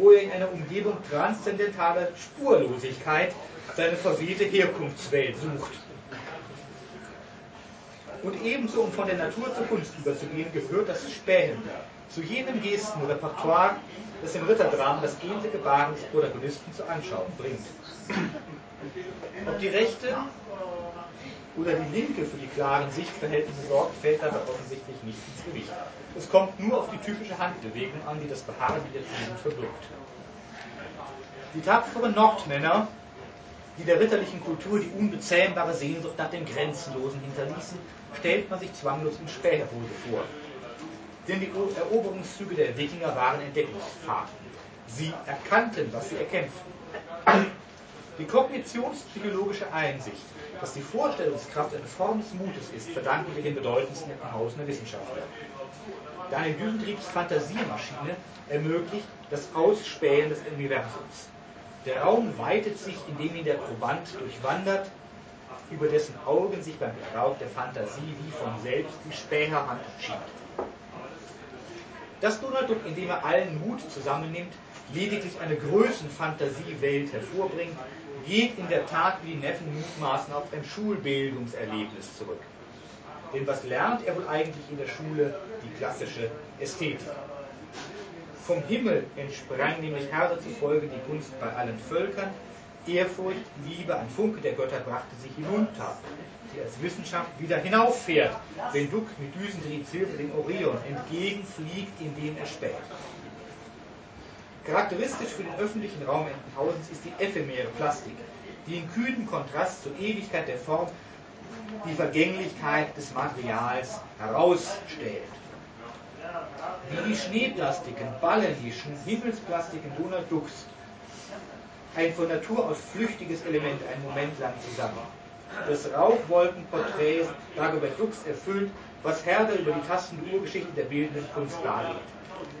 C: Wo er in einer Umgebung transzendentaler Spurlosigkeit seine verwehte Herkunftswelt sucht. Und ebenso, um von der Natur zur Kunst überzugehen, gehört das Spähen zu jenem Gestenrepertoire, das im Ritterdrama das edle Gebaren des Protagonisten zur Anschauung bringt. Ob die rechte oder die linke für die klaren Sichtverhältnisse sorgt, fällt dabei offensichtlich nicht ins Gewicht. Es kommt nur auf die typische Handbewegung an, die das Beharren der Tugend verbirgt. Die tapferen Nordmänner, die der ritterlichen Kultur die unbezähmbare Sehnsucht nach dem Grenzenlosen hinterließen, stellt man sich zwanglos in Späherhose vor. Denn die Eroberungszüge der Wikinger waren Entdeckungsfahrten. Sie erkannten, was sie erkämpften. Die kognitionspsychologische Einsicht, dass die Vorstellungskraft eine Form des Mutes ist, verdanken wir den bedeutendsten Hausen der Wissenschaftler. Daniel Düsentriebs Fantasiemaschine ermöglicht das Ausspähen des Universums. Der Raum weitet sich, indem ihn der Proband durchwandert, über dessen Augen sich beim Gebrauch der Fantasie wie von selbst die Späherhand schiebt. Dass Donald Duck, indem er allen Mut zusammennimmt, lediglich eine Größenfantasiewelt hervorbringt, geht in der Tat wie die Neffen mutmaßen auf ein Schulbildungserlebnis zurück. Denn was lernt er wohl eigentlich in der Schule? Die klassische Ästhetik. Vom Himmel entsprang nämlich Herr zufolge die Kunst bei allen Völkern. Ehrfurcht, Liebe, ein Funke der Götter brachte sie hinunter, die als Wissenschaft wieder hinauffährt, wenn Duck mit Düsentrieb Hilfe dem Orion entgegenfliegt, indem er späht. Charakteristisch für den öffentlichen Raum Entenhausens ist die ephemere Plastik, die in kühnem Kontrast zur Ewigkeit der Form die Vergänglichkeit des Materials herausstellt. Wie die Schneeplastiken, Ballernischen, Himmelsplastiken Donald Ducks ein von Natur aus flüchtiges Element einen Moment lang zusammen. Das Rauchwolkenporträt Dagobert Dux erfüllt, was Herder über die tastende Urgeschichte der bildenden Kunst darlegt.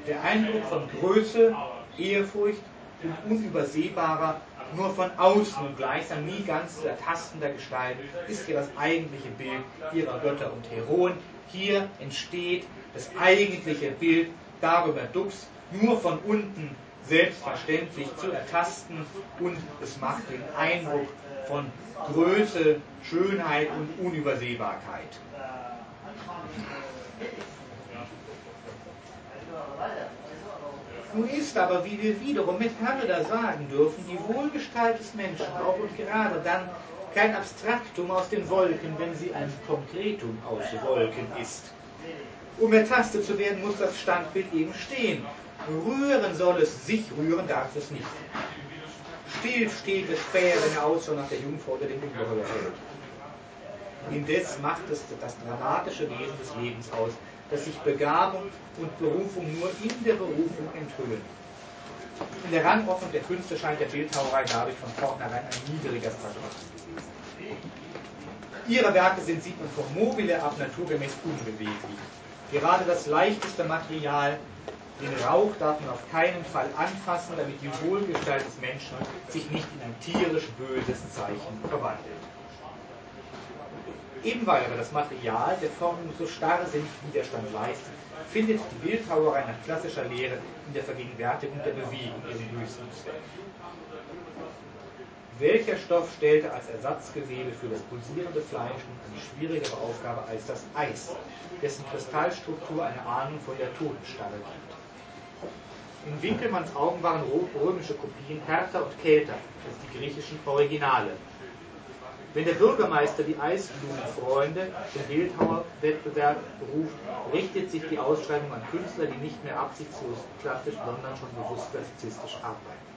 C: Der Eindruck von Größe, Ehrfurcht und unübersehbarer, nur von außen und gleichsam nie ganz zu ertastender Gestalt ist hier das eigentliche Bild ihrer Götter und Heroen. Hier entsteht das eigentliche Bild darüber Dux, nur von unten selbstverständlich zu ertasten und es macht den Eindruck von Größe, Schönheit und Unübersehbarkeit. Nun ist aber, wie wir wiederum mit Herder sagen dürfen, die Wohlgestalt des Menschen auch und gerade dann kein Abstraktum aus den Wolken, wenn sie ein Konkretum aus Wolken ist. Um ertastet zu werden, muss das Standbild eben stehen. Rühren soll es, sich rühren darf es nicht. Still steht es späher, wenn er Ausschau nach der Jungfrau oder dem Ungeheuer hält. Indes macht es das dramatische Wesen des Lebens aus, dass sich Begabung und Berufung nur in der Berufung enthüllen. In der Rangordnung der Künste scheint der Bildhauerei dadurch von vornherein ein niedriger Status. Ihre Werke sind, sieht man vom Mobile ab naturgemäß unbeweglich. Gerade das leichteste Material, den Rauch darf man auf keinen Fall anfassen, damit die Wohlgestalt des Menschen sich nicht in ein tierisch böses Zeichen verwandelt. Eben weil aber das Material der Formung so starrsinnig Widerstand leistet, findet die Bildhauerei nach klassischer Lehre in der Vergegenwärtigung der Bewegung ihren höchsten Zweck. Welcher Stoff stellte als Ersatzgewebe für das pulsierende Fleisch eine schwierigere Aufgabe als das Eis, dessen Kristallstruktur eine Ahnung von der Totenstarre gibt? In Winkelmanns Augen waren römische Kopien härter und kälter als die griechischen Originale. Wenn der Bürgermeister die Eisblumenfreunde zum Bildhauerwettbewerb ruft, richtet sich die Ausschreibung an Künstler, die nicht mehr absichtslos klassisch, sondern schon bewusst klassizistisch arbeiten.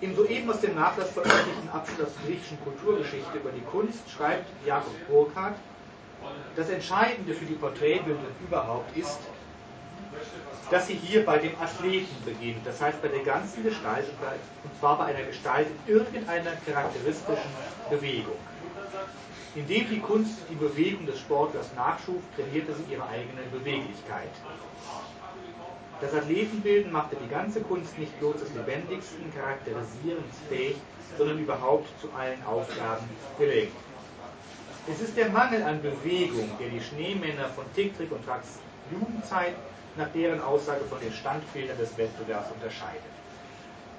C: Im soeben aus dem Nachlass veröffentlichten Abschnitt aus griechischen Kulturgeschichte über die Kunst schreibt Jakob Burkhardt, das Entscheidende für die Porträtbildung überhaupt ist, dass sie hier bei dem Athleten beginnt, das heißt bei der ganzen Gestalt, und zwar bei einer Gestalt in irgendeiner charakteristischen Bewegung. Indem die Kunst die Bewegung des Sportlers nachschuf, trainierte sie ihre eigene Beweglichkeit. Das Athletenbilden machte die ganze Kunst nicht bloß des lebendigsten Charakterisierens fähig, sondern überhaupt zu allen Aufgaben gelenkt. Es ist der Mangel an Bewegung, der die Schneemänner von Tick, Trick und Trax Jugendzeit nach deren Aussage von den Standbildern des Wettbewerbs unterscheidet.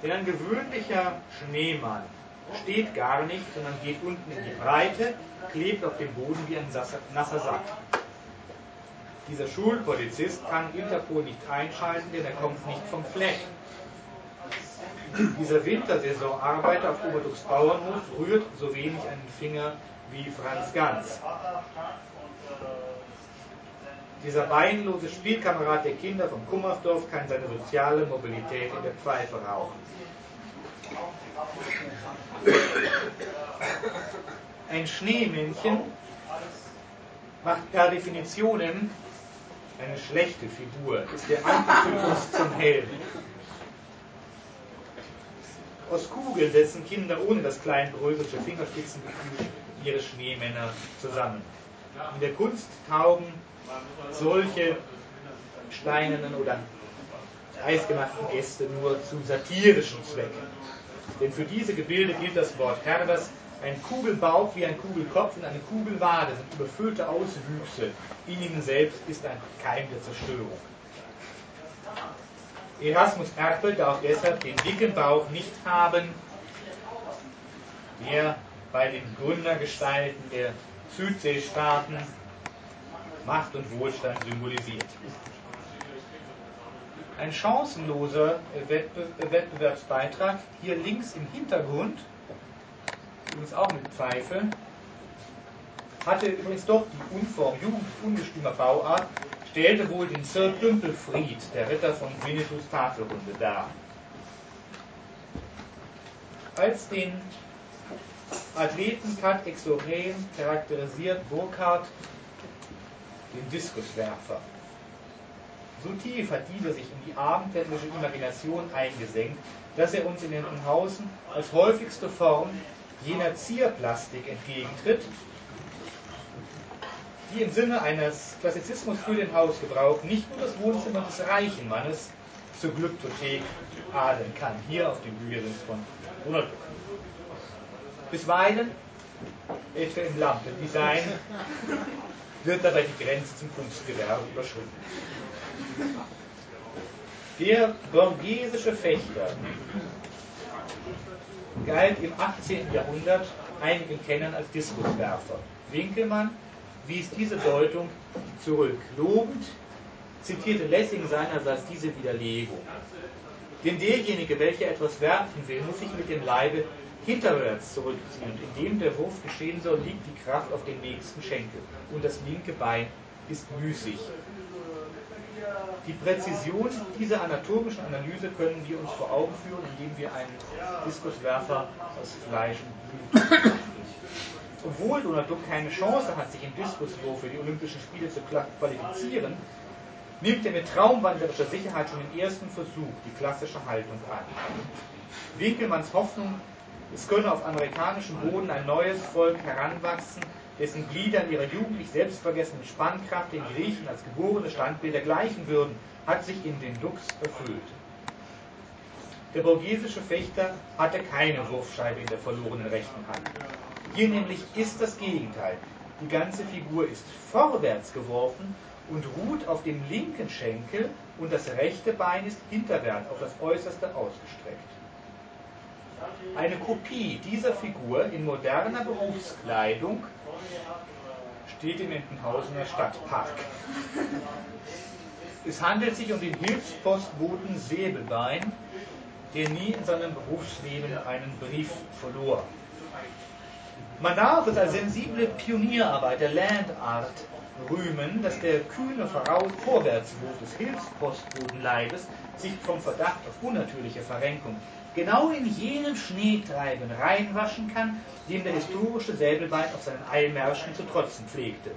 C: Denn ein gewöhnlicher Schneemann steht gar nicht, sondern geht unten in die Breite, klebt auf dem Boden wie ein nasser Sack. Dieser Schulpolizist kann Interpol nicht einschalten, denn er kommt nicht vom Fleck. Dieser Wintersaisonarbeiter auf Oberducks Bauernhof rührt so wenig einen Finger wie Franz Ganz. Dieser beinlose Spielkamerad der Kinder von Kummersdorf kann seine soziale Mobilität in der Pfeife rauchen. Ein Schneemännchen macht per Definitionen eine schlechte Figur, ist der Antitypus zum Helden. Aus Kugeln setzen Kinder ohne das kleinbröselte Fingerspitzengefühl ihre Schneemänner zusammen. In der Kunst taugen solche steinernen oder eisgemachten Gäste nur zu satirischen Zwecken. Denn für diese Gebilde gilt das Wort Herbers, ein Kugelbauch wie ein Kugelkopf und eine Kugelwade sind überfüllte Auswüchse. In ihnen selbst ist ein Keim der Zerstörung. Erasmus Erpel darf deshalb den dicken Bauch nicht haben, der bei den Gründergestalten der Südseestaaten Macht und Wohlstand symbolisiert. Ein chancenloser Wettbewerbsbeitrag, hier links im Hintergrund, übrigens auch mit Pfeife, hatte übrigens doch die Unform jugendungestümer Bauart, stellte wohl den Sir Dümpelfried, der Ritter von Winnetous Tafelrunde, dar. Als den Athleten Kat Exorem charakterisiert Burkhardt den Diskuswerfer. So tief hat dieser sich in die abendländische Imagination eingesenkt, dass er uns in Entenhausen als häufigste Form jener Zierplastik entgegentritt, die im Sinne eines Klassizismus für den Hausgebrauch nicht nur das Wohnzimmer des reichen Mannes zur Glyptothek adeln kann, hier auf dem Büchersims von Ronald Bisweilen, etwa im Lampendesign, wird dabei die Grenze zum Kunstgewerbe überschritten. Der borghesische Fechter galt im 18. Jahrhundert einigen Kennern als Diskuswerfer. Winkelmann wies diese Deutung zurück. Lobend zitierte Lessing seinerseits diese Widerlegung. Denn derjenige, welcher etwas werfen will, muss sich mit dem Leibe hinterwärts zurückziehen. Und indem der Wurf geschehen soll, liegt die Kraft auf dem nächsten Schenkel. Und das linke Bein ist müßig. Die Präzision dieser anatomischen Analyse können wir uns vor Augen führen, indem wir einen Diskuswerfer aus Fleisch und Blut obwohl Donald Duck keine Chance hat, sich im Diskuswurf für die Olympischen Spiele zu qualifizieren, nimmt er mit traumwandlerischer Sicherheit schon im ersten Versuch die klassische Haltung an. Winkelmanns Hoffnung, es könne auf amerikanischem Boden ein neues Volk heranwachsen, dessen Glieder in ihrer jugendlich selbstvergessenen Spannkraft den Griechen als geborene Standbilder gleichen würden, hat sich in den Dux erfüllt. Der borghesische Fechter hatte keine Wurfscheibe in der verlorenen rechten Hand. Hier nämlich ist das Gegenteil. Die ganze Figur ist vorwärts geworfen und ruht auf dem linken Schenkel und das rechte Bein ist hinterwärts auf das Äußerste ausgestreckt. Eine Kopie dieser Figur in moderner Berufskleidung steht im Entenhausener Stadtpark. Es handelt sich um den Hilfspostboten Säbelbein, der nie in seinem Berufsleben einen Brief verlor. Man darf es als sensible Pionierarbeit der Landart rühmen, dass der kühne Vorwärtswurf des Hilfspostbodenleibes sich vom Verdacht auf unnatürliche Verrenkung genau in jenem Schneetreiben reinwaschen kann, dem der historische Säbelbein auf seinen Eilmärschen zu trotzen pflegte.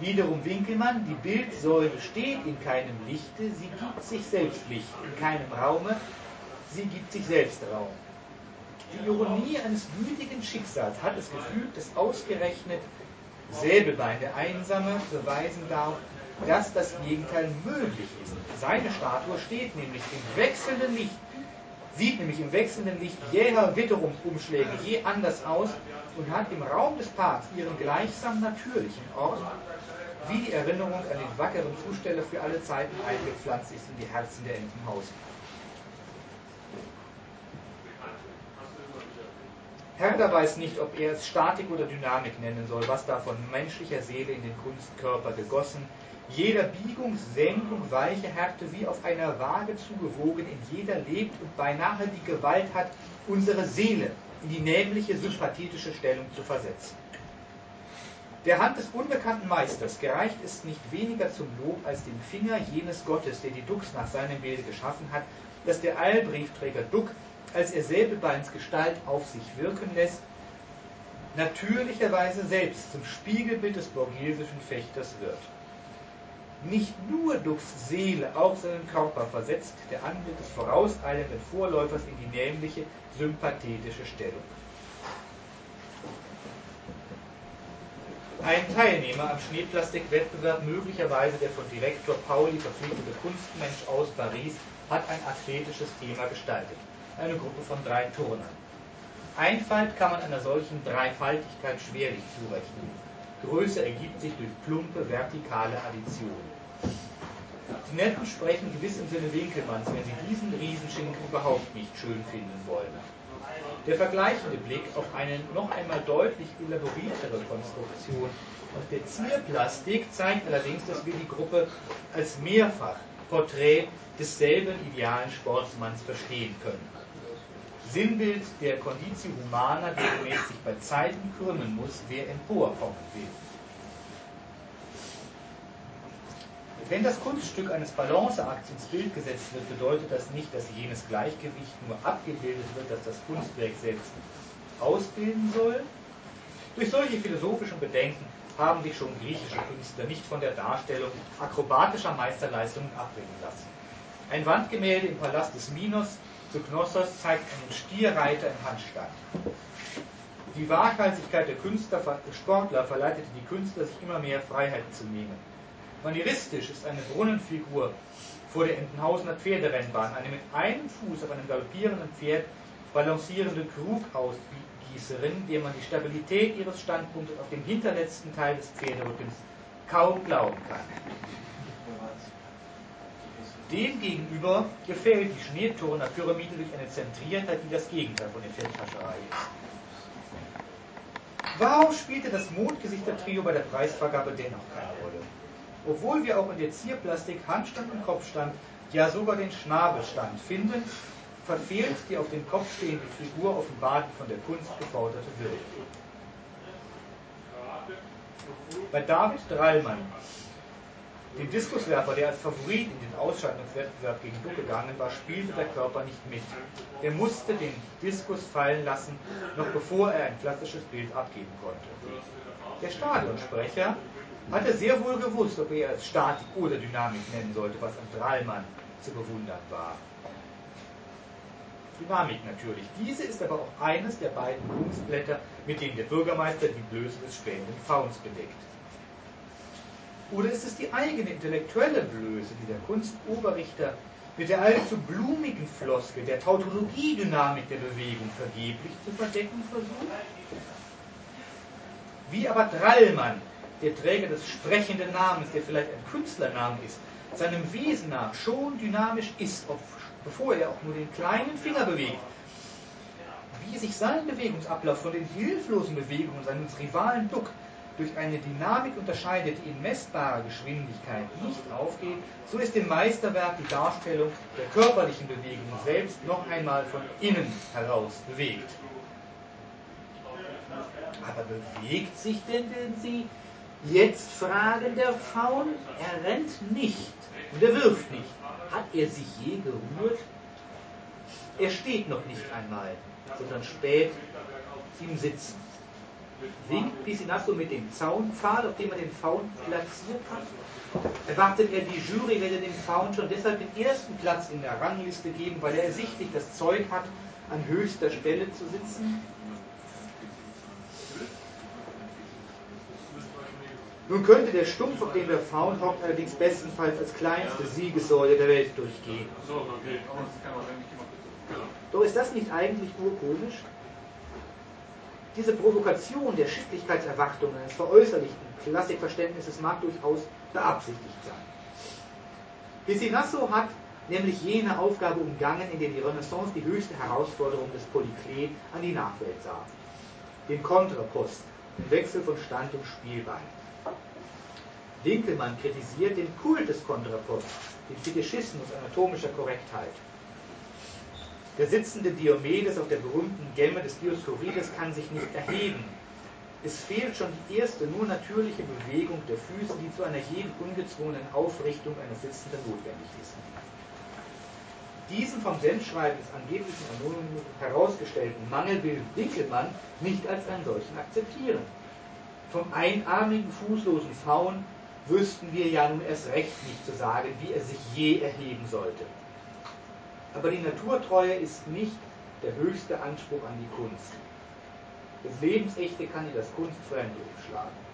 C: Wiederum Winkelmann, die Bildsäule steht in keinem Lichte, sie gibt sich selbst Licht, in keinem Raume, sie gibt sich selbst Raum. Die Ironie eines gütigen Schicksals hat es gefügt, dass ausgerechnet Säbelbein, der Einsame, beweisen darf, dass das Gegenteil möglich ist. Seine Statue steht nämlich im wechselnden Licht, sieht nämlich im wechselnden Licht jäher Witterungsumschläge je anders aus und hat im Raum des Parks ihren gleichsam natürlichen Ort, wie die Erinnerung an den wackeren Zusteller für alle Zeiten eingepflanzt ist in die Herzen der Entenhausen. Herder weiß nicht, ob er es Statik oder Dynamik nennen soll, was da von menschlicher Seele in den Kunstkörper gegossen, jeder Biegung, Senkung, weiche Härte wie auf einer Waage zugewogen, in jeder lebt und beinahe die Gewalt hat, unsere Seele in die nämliche sympathetische Stellung zu versetzen. Der Hand des unbekannten Meisters gereicht ist nicht weniger zum Lob als dem Finger jenes Gottes, der die Dux nach seinem Bilde geschaffen hat, dass der Eilbriefträger Duck als er Säbelbeins Gestalt auf sich wirken lässt, natürlicherweise selbst zum Spiegelbild des borghesischen Fechters wird. Nicht nur Ducks Seele, auch seinen Körper versetzt der Anblick des vorauseilenden Vorläufers in die nämliche, sympathetische Stellung. Ein Teilnehmer am Schneeplastikwettbewerb, möglicherweise der von Direktor Pauli verpflichtete Kunstmensch aus Paris, hat ein athletisches Thema gestaltet eine Gruppe von drei Turnern. Einfalt kann man einer solchen Dreifaltigkeit schwerlich zurechnen. Größe ergibt sich durch plumpe vertikale Addition. Die Netten sprechen gewiss im Sinne Winkelmanns, wenn sie diesen Riesenschinken überhaupt nicht schön finden wollen. Der vergleichende Blick auf eine noch einmal deutlich elaboriertere Konstruktion aus der Zierplastik zeigt allerdings, dass wir die Gruppe als mehrfach Porträt desselben idealen Sportsmanns verstehen können. Sinnbild der Conditio Humana, gemäß sich bei Zeiten krümmen muss, wer emporkommen will. Wenn das Kunststück eines Balanceakts ins Bild gesetzt wird, bedeutet das nicht, dass jenes Gleichgewicht nur abgebildet wird, das das Kunstwerk selbst ausbilden soll. Durch solche philosophischen Bedenken haben sich schon griechische Künstler nicht von der Darstellung akrobatischer Meisterleistungen abbringen lassen. Ein Wandgemälde im Palast des Minos Knossos zeigt einen Stierreiter im Handstand. Die Waghalsigkeit der Künstler, Sportler verleitete die Künstler, sich immer mehr Freiheiten zu nehmen. Manieristisch ist eine Brunnenfigur vor der Entenhausener Pferderennbahn eine mit einem Fuß auf einem galoppierenden Pferd balancierende Krugausgießerin, der man die Stabilität ihres Standpunktes auf dem hinterletzten Teil des Pferderückens kaum glauben kann. Demgegenüber gefällt die Schneeturner Pyramide durch eine Zentriertheit, die das Gegenteil von Effekthascherei ist. Warum spielte das Mondgesichter-Trio bei der Preisvergabe dennoch keine Rolle? Obwohl wir auch in der Zierplastik Handstand und Kopfstand, ja sogar den Schnabelstand finden, verfehlt die auf dem Kopf stehende Figur offenbar die von der Kunst geforderte Würde. Bei David Drallmann dem Diskuswerfer, der als Favorit in den Ausscheidungswettbewerb gegen Duck gegangen war, spielte der Körper nicht mit. Er musste den Diskus fallen lassen, noch bevor er ein klassisches Bild abgeben konnte. Der Stadionsprecher hatte sehr wohl gewusst, ob er es Statik oder Dynamik nennen sollte, was an Drallmann zu bewundern war. Dynamik natürlich. Diese ist aber auch eines der beiden Kunstblätter, mit denen der Bürgermeister die Blöße des spähenden Fauns bedeckt. Oder ist es die eigene intellektuelle Blöße, die der Kunstoberrichter mit der allzu blumigen Floskel der Tautologiedynamik der Bewegung vergeblich zu verdecken versucht? Wie aber Drallmann, der Träger des sprechenden Namens, der vielleicht ein Künstlername ist, seinem Wesen nach schon dynamisch ist, bevor er auch nur den kleinen Finger bewegt, wie sich sein Bewegungsablauf von den hilflosen Bewegungen seines Rivalen Duck durch eine Dynamik unterscheidet, die in messbarer Geschwindigkeit nicht aufgeht, so ist im Meisterwerk die Darstellung der körperlichen Bewegung selbst noch einmal von innen heraus bewegt. Aber bewegt sich denn, denn sie? Jetzt fragen der Faun, er rennt nicht und er wirft nicht. Hat er sich je gerührt? Er steht noch nicht einmal, sondern spät im Sitzen winkt Piscinasso mit dem Zaunpfahl, auf dem er den Faun platziert hat. Erwartet er, die Jury werde dem Faun schon deshalb den ersten Platz in der Rangliste geben, weil er ersichtlich das Zeug hat, an höchster Stelle zu sitzen? Nun könnte der Stumpf, auf dem der Faun hockt, allerdings bestenfalls als kleinste Siegessäule der Welt durchgehen. Doch ist das nicht eigentlich nur komisch? Diese Provokation der Schicklichkeitserwartungen eines veräußerlichten Klassikverständnisses mag durchaus beabsichtigt sein. Piscinasso hat nämlich jene Aufgabe umgangen, in der die Renaissance die höchste Herausforderung des Polyklet an die Nachwelt sah. Den Kontrapost, den Wechsel von Stand und Spielbein. Winkelmann kritisiert den Kult des Kontraposts, den Fetischismus anatomischer Korrektheit. Der sitzende Diomedes auf der berühmten Gemme des Dioskurides kann sich nicht erheben. Es fehlt schon die erste, nur natürliche Bewegung der Füße, die zu einer jeden ungezwungenen Aufrichtung eines Sitzenden notwendig ist. Diesen vom Sendschreiben des angeblichen Anonymus herausgestellten Mangel will Winkelmann nicht als einen solchen akzeptieren. Vom einarmigen, fußlosen Faun wüssten wir ja nun erst recht nicht zu sagen, wie er sich je erheben sollte. Aber die Naturtreue ist nicht der höchste Anspruch an die Kunst. Das Lebensechte kann in das Kunstfremde umschlagen.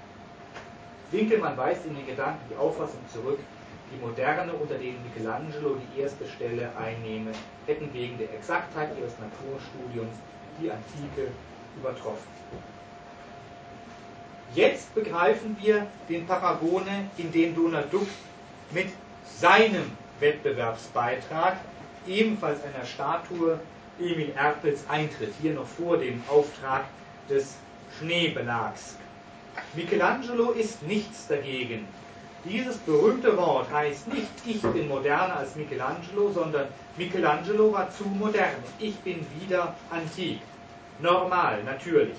C: Winkelmann weist in den Gedanken die Auffassung zurück, die Moderne, unter denen Michelangelo die erste Stelle einnehme, hätten wegen der Exaktheit ihres Naturstudiums die Antike übertroffen. Jetzt begreifen wir den Paragone, in dem Donald Duck mit seinem Wettbewerbsbeitrag, ebenfalls einer Statue Emil Erpels eintritt, hier noch vor dem Auftrag des Schneebelags. Michelangelo ist nichts dagegen. Dieses berühmte Wort heißt nicht, ich bin moderner als Michelangelo, sondern Michelangelo war zu modern. Ich bin wieder antik. Normal, natürlich.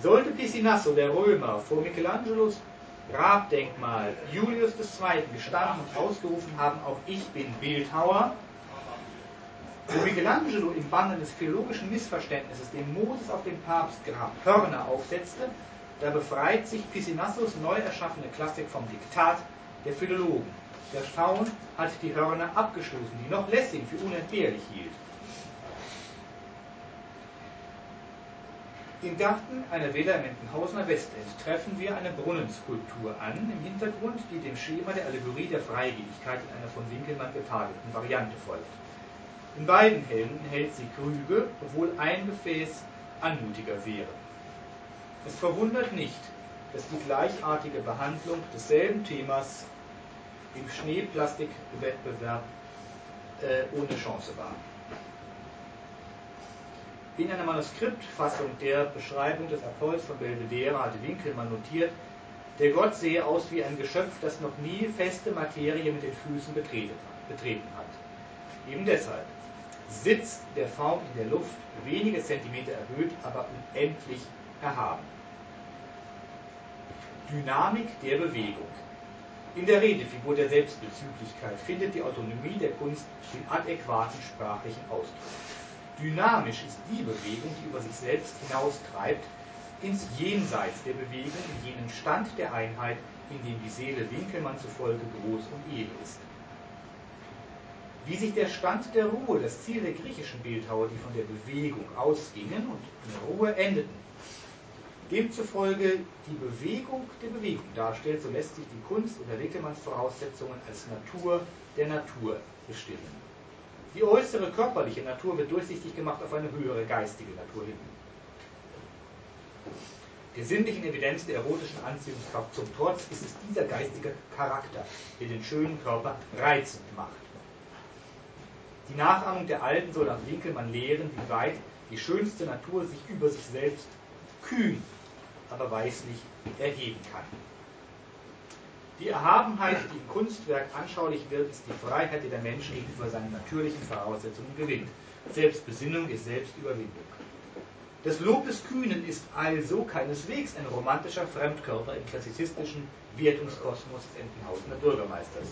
C: Sollte Piscinasso, der Römer, vor Michelangelos Grabdenkmal Julius II. gestanden und ausgerufen haben, auch ich bin Bildhauer, wo Michelangelo im Banne des philologischen Missverständnisses dem Moses auf dem Papstgrab Hörner aufsetzte, da befreit sich Piscinassos neu erschaffene Klassik vom Diktat der Philologen. Der Faun hat die Hörner abgestoßen, die noch Lessing für unentbehrlich hielt. Im Garten einer Villa im Entenhausener Westend treffen wir eine Brunnenskulptur an, im Hintergrund, die dem Schema der Allegorie der Freigebigkeit in einer von Winkelmann getagelten Variante folgt. In beiden Händen hält sie Krüge, obwohl ein Gefäß anmutiger wäre. Es verwundert nicht, dass die gleichartige Behandlung desselben Themas im Schneeplastikwettbewerb äh, ohne Chance war in einer Manuskriptfassung der Beschreibung des Apollos von Belvedere hatte Winkelmann notiert, der Gott sehe aus wie ein Geschöpf, das noch nie feste Materie mit den Füßen betreten hat. Eben deshalb sitzt der Faum in der Luft wenige Zentimeter erhöht, aber unendlich erhaben. Dynamik der Bewegung. In der Redefigur der Selbstbezüglichkeit findet die Autonomie der Kunst den adäquaten sprachlichen Ausdruck. Dynamisch ist die Bewegung, die über sich selbst hinaustreibt, ins Jenseits der Bewegung, in jenen Stand der Einheit, in dem die Seele Winkelmann zufolge groß und edel ist. Wie sich der Stand der Ruhe, das Ziel der griechischen Bildhauer, die von der Bewegung ausgingen und in Ruhe endeten, demzufolge die Bewegung der Bewegung darstellt, so lässt sich die Kunst unter Winkelmanns Voraussetzungen als Natur der Natur bestimmen. Die äußere körperliche Natur wird durchsichtig gemacht auf eine höhere geistige Natur hin. Der sinnlichen Evidenz der erotischen Anziehungskraft zum Trotz ist es dieser geistige Charakter, der den schönen Körper reizend macht. Die Nachahmung der Alten soll nach Winkelmann lehren, wie weit die schönste Natur sich über sich selbst kühn, aber weislich erheben kann. Die Erhabenheit, die im Kunstwerk anschaulich wird, ist die Freiheit, die der Mensch gegenüber seinen natürlichen Voraussetzungen gewinnt. Selbstbesinnung ist Selbstüberwindung. Das Lob des Kühnen ist also keineswegs ein romantischer Fremdkörper im klassizistischen Wertungskosmos des Entenhausener Bürgermeisters.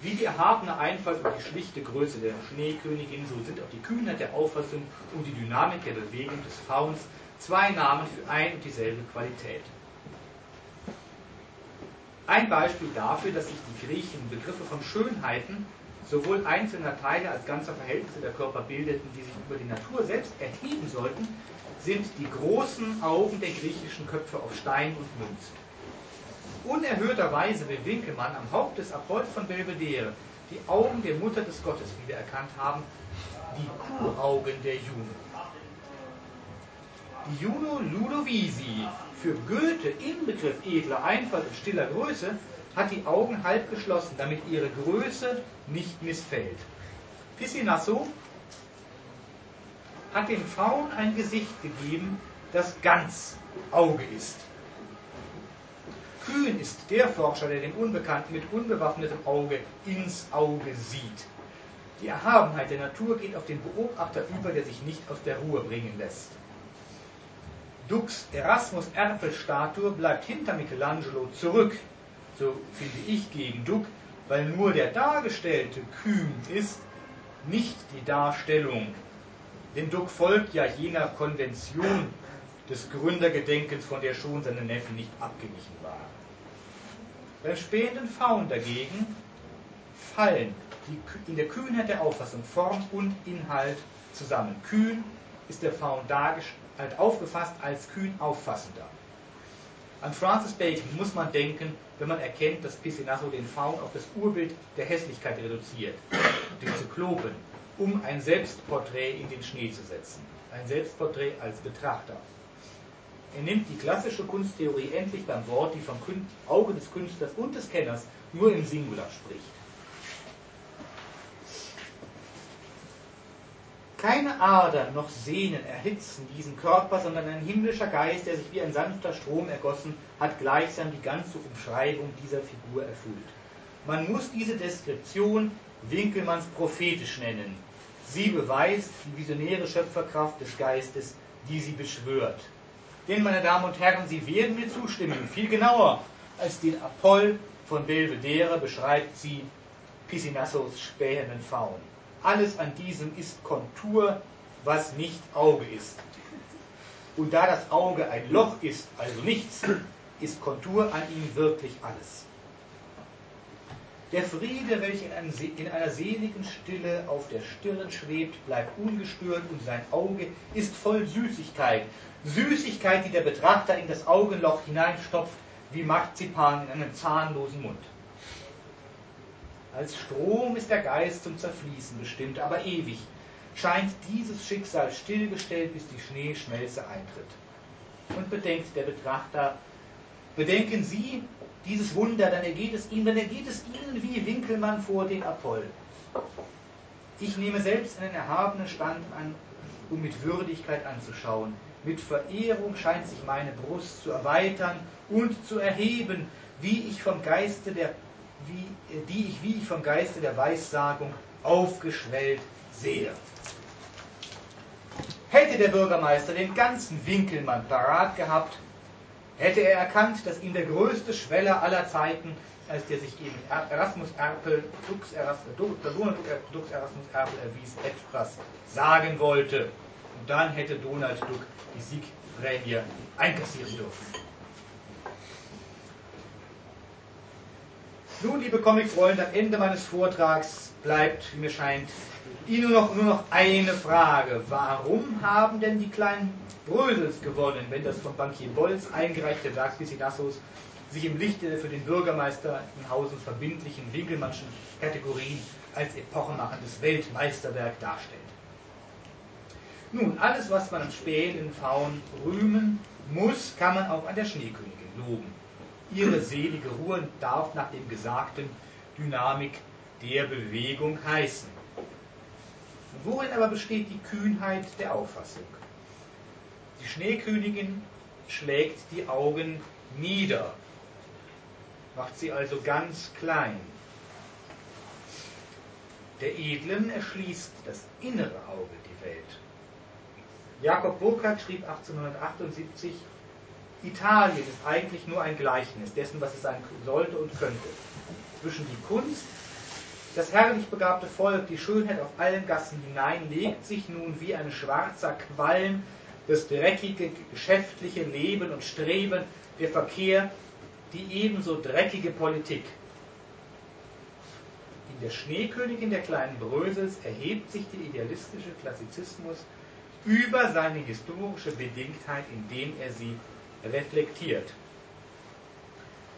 C: Wie die erhabene Einfalt und die schlichte Größe der Schneekönigin, so sind auch die Kühnheit der Auffassung und die Dynamik der Bewegung des Fauns zwei Namen für ein und dieselbe Qualität. Ein Beispiel dafür, dass sich die Griechen Begriffe von Schönheiten sowohl einzelner Teile als ganzer Verhältnisse der Körper bildeten, die sich über die Natur selbst erheben sollten, sind die großen Augen der griechischen Köpfe auf Stein und Münzen. Unerhörterweise will Winkelmann am Haupt des Apollos von Belvedere die Augen der Mutter des Gottes wiedererkannt haben, die Kuhaugen der Juno. Juno Ludovisi für Goethe Inbegriff edler Einfalt und stiller Größe hat die Augen halb geschlossen, damit ihre Größe nicht missfällt. Piscinasso hat dem Faun ein Gesicht gegeben, das ganz Auge ist. Kühn ist der Forscher, der den Unbekannten mit unbewaffnetem Auge ins Auge sieht. Die Erhabenheit der Natur geht auf den Beobachter über, der sich nicht aus der Ruhe bringen lässt. Dux Erasmus Erpel-Statue bleibt hinter Michelangelo zurück, so finde ich gegen Duck, weil nur der Dargestellte kühn ist, nicht die Darstellung. Denn Duck folgt ja jener Konvention des Gründergedenkens, von der schon seine Neffen nicht abgewichen waren. Beim spähenden Faun dagegen fallen die, in der Kühnheit der Auffassung Form und Inhalt zusammen. Kühn ist der Faun dargestellt, aufgefasst als kühn auffassender. An Francis Bacon muss man denken, wenn man erkennt, dass Piscinasso den Faun auf das Urbild der Hässlichkeit reduziert, den Zyklopen, um ein Selbstporträt in den Schnee zu setzen. Ein Selbstporträt als Betrachter. Er nimmt die klassische Kunsttheorie endlich beim Wort, die vom Auge des Künstlers und des Kenners nur im Singular spricht. Keine Adern noch Sehnen erhitzen diesen Körper, sondern ein himmlischer Geist, der sich wie ein sanfter Strom ergossen, hat gleichsam die ganze Umschreibung dieser Figur erfüllt. Man muss diese Deskription Winkelmanns prophetisch nennen. Sie beweist die visionäre Schöpferkraft des Geistes, die sie beschwört. Denn, meine Damen und Herren, Sie werden mir zustimmen, viel genauer als den Apoll von Belvedere beschreibt sie Piscinassos spähenden Faun. Alles an diesem ist Kontur, was nicht Auge ist. Und da das Auge ein Loch ist, also nichts, ist Kontur an ihm wirklich alles. Der Friede, welcher in einer seligen Stille auf der Stirn schwebt, bleibt ungestört und sein Auge ist voll Süßigkeit. Süßigkeit, die der Betrachter in das Augenloch hineinstopft, wie Marzipan in einen zahnlosen Mund. Als Strom ist der Geist zum Zerfließen bestimmt, aber ewig scheint dieses Schicksal stillgestellt, bis die Schneeschmelze eintritt. Und bedenkt der Betrachter, bedenken Sie dieses Wunder, dann ergeht es Ihnen, dann ergeht es Ihnen wie Winkelmann vor den Apoll. Ich nehme selbst einen erhabenen Stand an, um mit Würdigkeit anzuschauen. Mit Verehrung scheint sich meine Brust zu erweitern und zu erheben, wie ich vom Geiste der wie, die ich, wie ich vom Geiste der Weissagung aufgeschwellt sehe. Hätte der Bürgermeister den ganzen Winkelmann parat gehabt, hätte er erkannt, dass ihm der größte Schweller aller Zeiten, als der sich eben Erasmus Erpel, Dux Erasmus, Dux Erasmus Erpel erwies, etwas sagen wollte. Und dann hätte Donald Duck die Siegprämie einkassieren dürfen. Nun, liebe Comic-Freunde, am Ende meines Vortrags bleibt, wie mir scheint, Ihnen nur noch, nur noch eine Frage. Warum haben denn die kleinen Brösels gewonnen, wenn das von Bankier Bolz eingereichte Werk Piscinassos sich im Lichte der für den Bürgermeister in Hausens verbindlichen Winkelmannschen Kategorien als epochemachendes Weltmeisterwerk darstellt? Nun, alles, was man am spähen Faun rühmen muss, kann man auch an der Schneekönigin loben ihre selige Ruhe darf nach dem Gesagten Dynamik der Bewegung heißen. Worin aber besteht die Kühnheit der Auffassung? Die Schneekönigin schlägt die Augen nieder, macht sie also ganz klein. Der Edlen erschließt das innere Auge die Welt. Jakob Burckhardt schrieb 1878, Italien ist eigentlich nur ein Gleichnis dessen, was es sein sollte und könnte. Zwischen die Kunst, das herrlich begabte Volk, die Schönheit auf allen Gassen hinein, legt sich nun wie ein schwarzer Qualm das dreckige geschäftliche Leben und Streben, der Verkehr, die ebenso dreckige Politik. In der Schneekönigin der kleinen Brösels erhebt sich der idealistische Klassizismus über seine historische Bedingtheit, indem er sie reflektiert.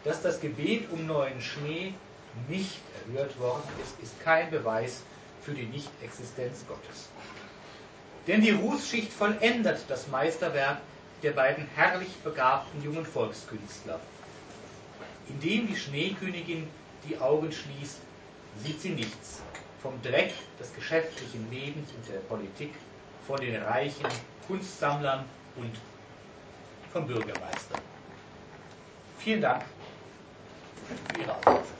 C: Dass das Gebet um neuen Schnee nicht erhört worden ist, ist kein Beweis für die Nichtexistenz Gottes. Denn die Rußschicht vollendet das Meisterwerk, der beiden herrlich begabten jungen Volkskünstler. Indem die Schneekönigin die Augen schließt, sieht sie nichts vom Dreck des geschäftlichen Lebens und der Politik, von den reichen Kunstsammlern und vom Bürgermeister. Vielen Dank für Ihre Aufmerksamkeit.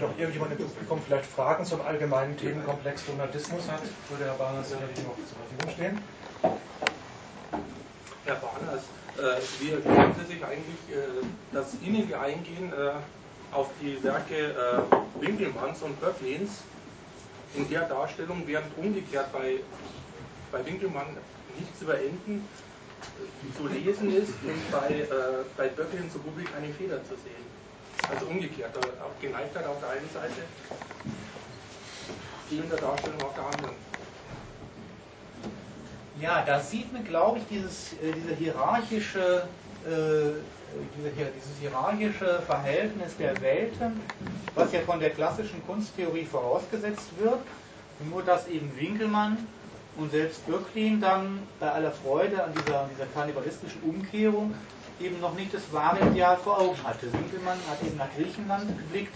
D: Doch irgendjemand im Publikum vielleicht Fragen zum allgemeinen Themenkomplex Donatismus hat, würde Herr Barnes sicherlich noch zur Verfügung stehen.
F: Herr Barnes, äh, wie erklären Sie sich eigentlich äh, das innige Eingehen äh, auf die Werke Winkelmanns und Böcklins in der Darstellung, während umgekehrt bei, bei Winkelmann nichts über Enten zu lesen ist und bei, äh, bei Böcklin so gut wie keine Feder zu sehen? Also umgekehrt, auch Geneigtheit auf der einen Seite, fehlende Darstellung auf der anderen.
C: Ja, da sieht man, glaube ich, dieses, äh, diese hierarchische, äh, dieses hierarchische Verhältnis der Welten, was ja von der klassischen Kunsttheorie vorausgesetzt wird, nur dass eben Winkelmann und selbst Böcklin dann bei aller Freude an dieser, an dieser karnevalistischen Umkehrung eben noch nicht das wahre Ideal vor Augen hatte. Winkelmann hat eben nach Griechenland geblickt,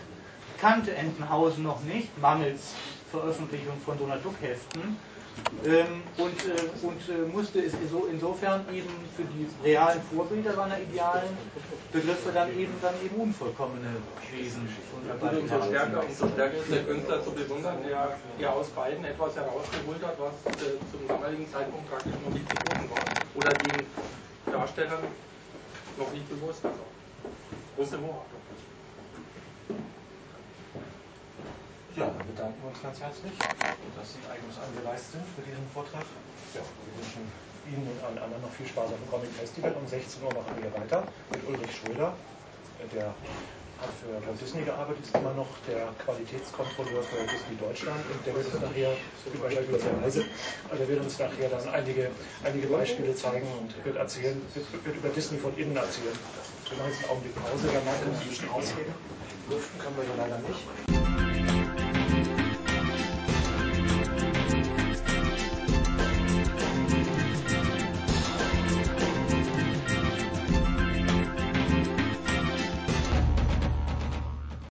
C: kannte Entenhausen noch nicht, mangels Veröffentlichung von Donald Duck-Heften ähm, und, äh, und äh, musste es so, insofern eben für die realen Vorbilder seiner idealen Begriffe dann eben dann eben unvollkommene Wesen und
F: umso stärker, umso stärker ist der Künstler zu bewundern, der, der aus beiden etwas herausgeholt hat, was äh, zum damaligen Zeitpunkt praktisch noch nicht geboten war. Oder den Darstellern noch nicht bewusst war. Große Hochachtung.
D: Ja, dann bedanken wir uns ganz herzlich, dass Sie eigens angereist sind für diesen Vortrag. Ja, wir wünschen Ihnen und allen anderen noch viel Spaß auf dem Comic Festival. Um 16 Uhr machen wir weiter mit Ulrich Schröder. Der hat für Walt Disney gearbeitet, ist immer noch der Qualitätskontrolleur für Disney Deutschland und der wird uns nachher überschaltungsweise, also der wird uns nachher dann einige, einige Beispiele zeigen und wird erzählen, wird, wird über Disney von innen erzählen. Wir machen jetzt einen Augenblick Pause, danach können Sie ein bisschen ausreden. Lüften können wir ja leider nicht.